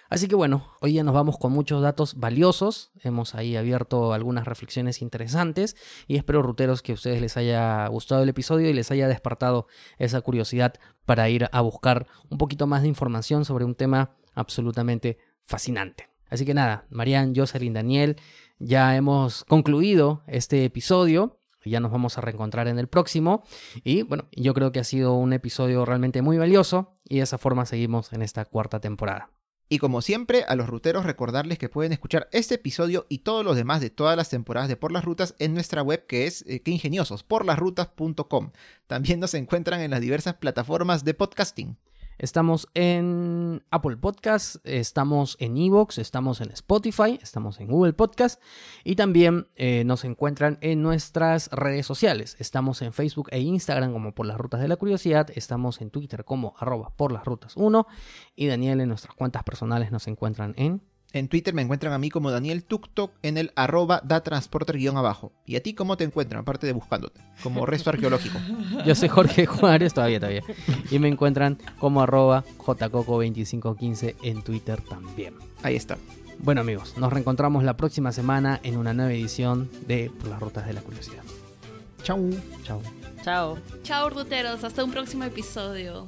Así que bueno, hoy ya nos vamos con muchos datos valiosos, hemos ahí abierto algunas reflexiones interesantes y espero, ruteros, que a ustedes les haya gustado el episodio y les haya despertado esa curiosidad para ir a buscar un poquito más de información sobre un tema absolutamente fascinante. Así que nada, Marian, Jocelyn, Daniel, ya hemos concluido este episodio. Ya nos vamos a reencontrar en el próximo. Y bueno, yo creo que ha sido un episodio realmente muy valioso y de esa forma seguimos en esta cuarta temporada. Y como siempre, a los ruteros recordarles que pueden escuchar este episodio y todos los demás de todas las temporadas de Por las Rutas en nuestra web que es eh, ingeniosos, porlasrutas.com. También nos encuentran en las diversas plataformas de podcasting. Estamos en Apple Podcast, estamos en Evox, estamos en Spotify, estamos en Google Podcast y también eh, nos encuentran en nuestras redes sociales. Estamos en Facebook e Instagram como por las rutas de la curiosidad, estamos en Twitter como arroba por las rutas 1 y Daniel en nuestras cuentas personales nos encuentran en En Twitter me encuentran a mí como Daniel Tuktok en el arroba da transporter guion abajo. ¿Y a ti cómo te encuentran? Aparte de buscándote, como resto arqueológico. Yo soy Jorge (laughs) Juárez, todavía, todavía. Y me encuentran como arroba jcoco2515 en Twitter también. Ahí está. Bueno amigos, nos reencontramos la próxima semana en una nueva edición de Por las Rutas de la Curiosidad. Chau. Chao. Chao. Chao, ruteros. Hasta un próximo episodio.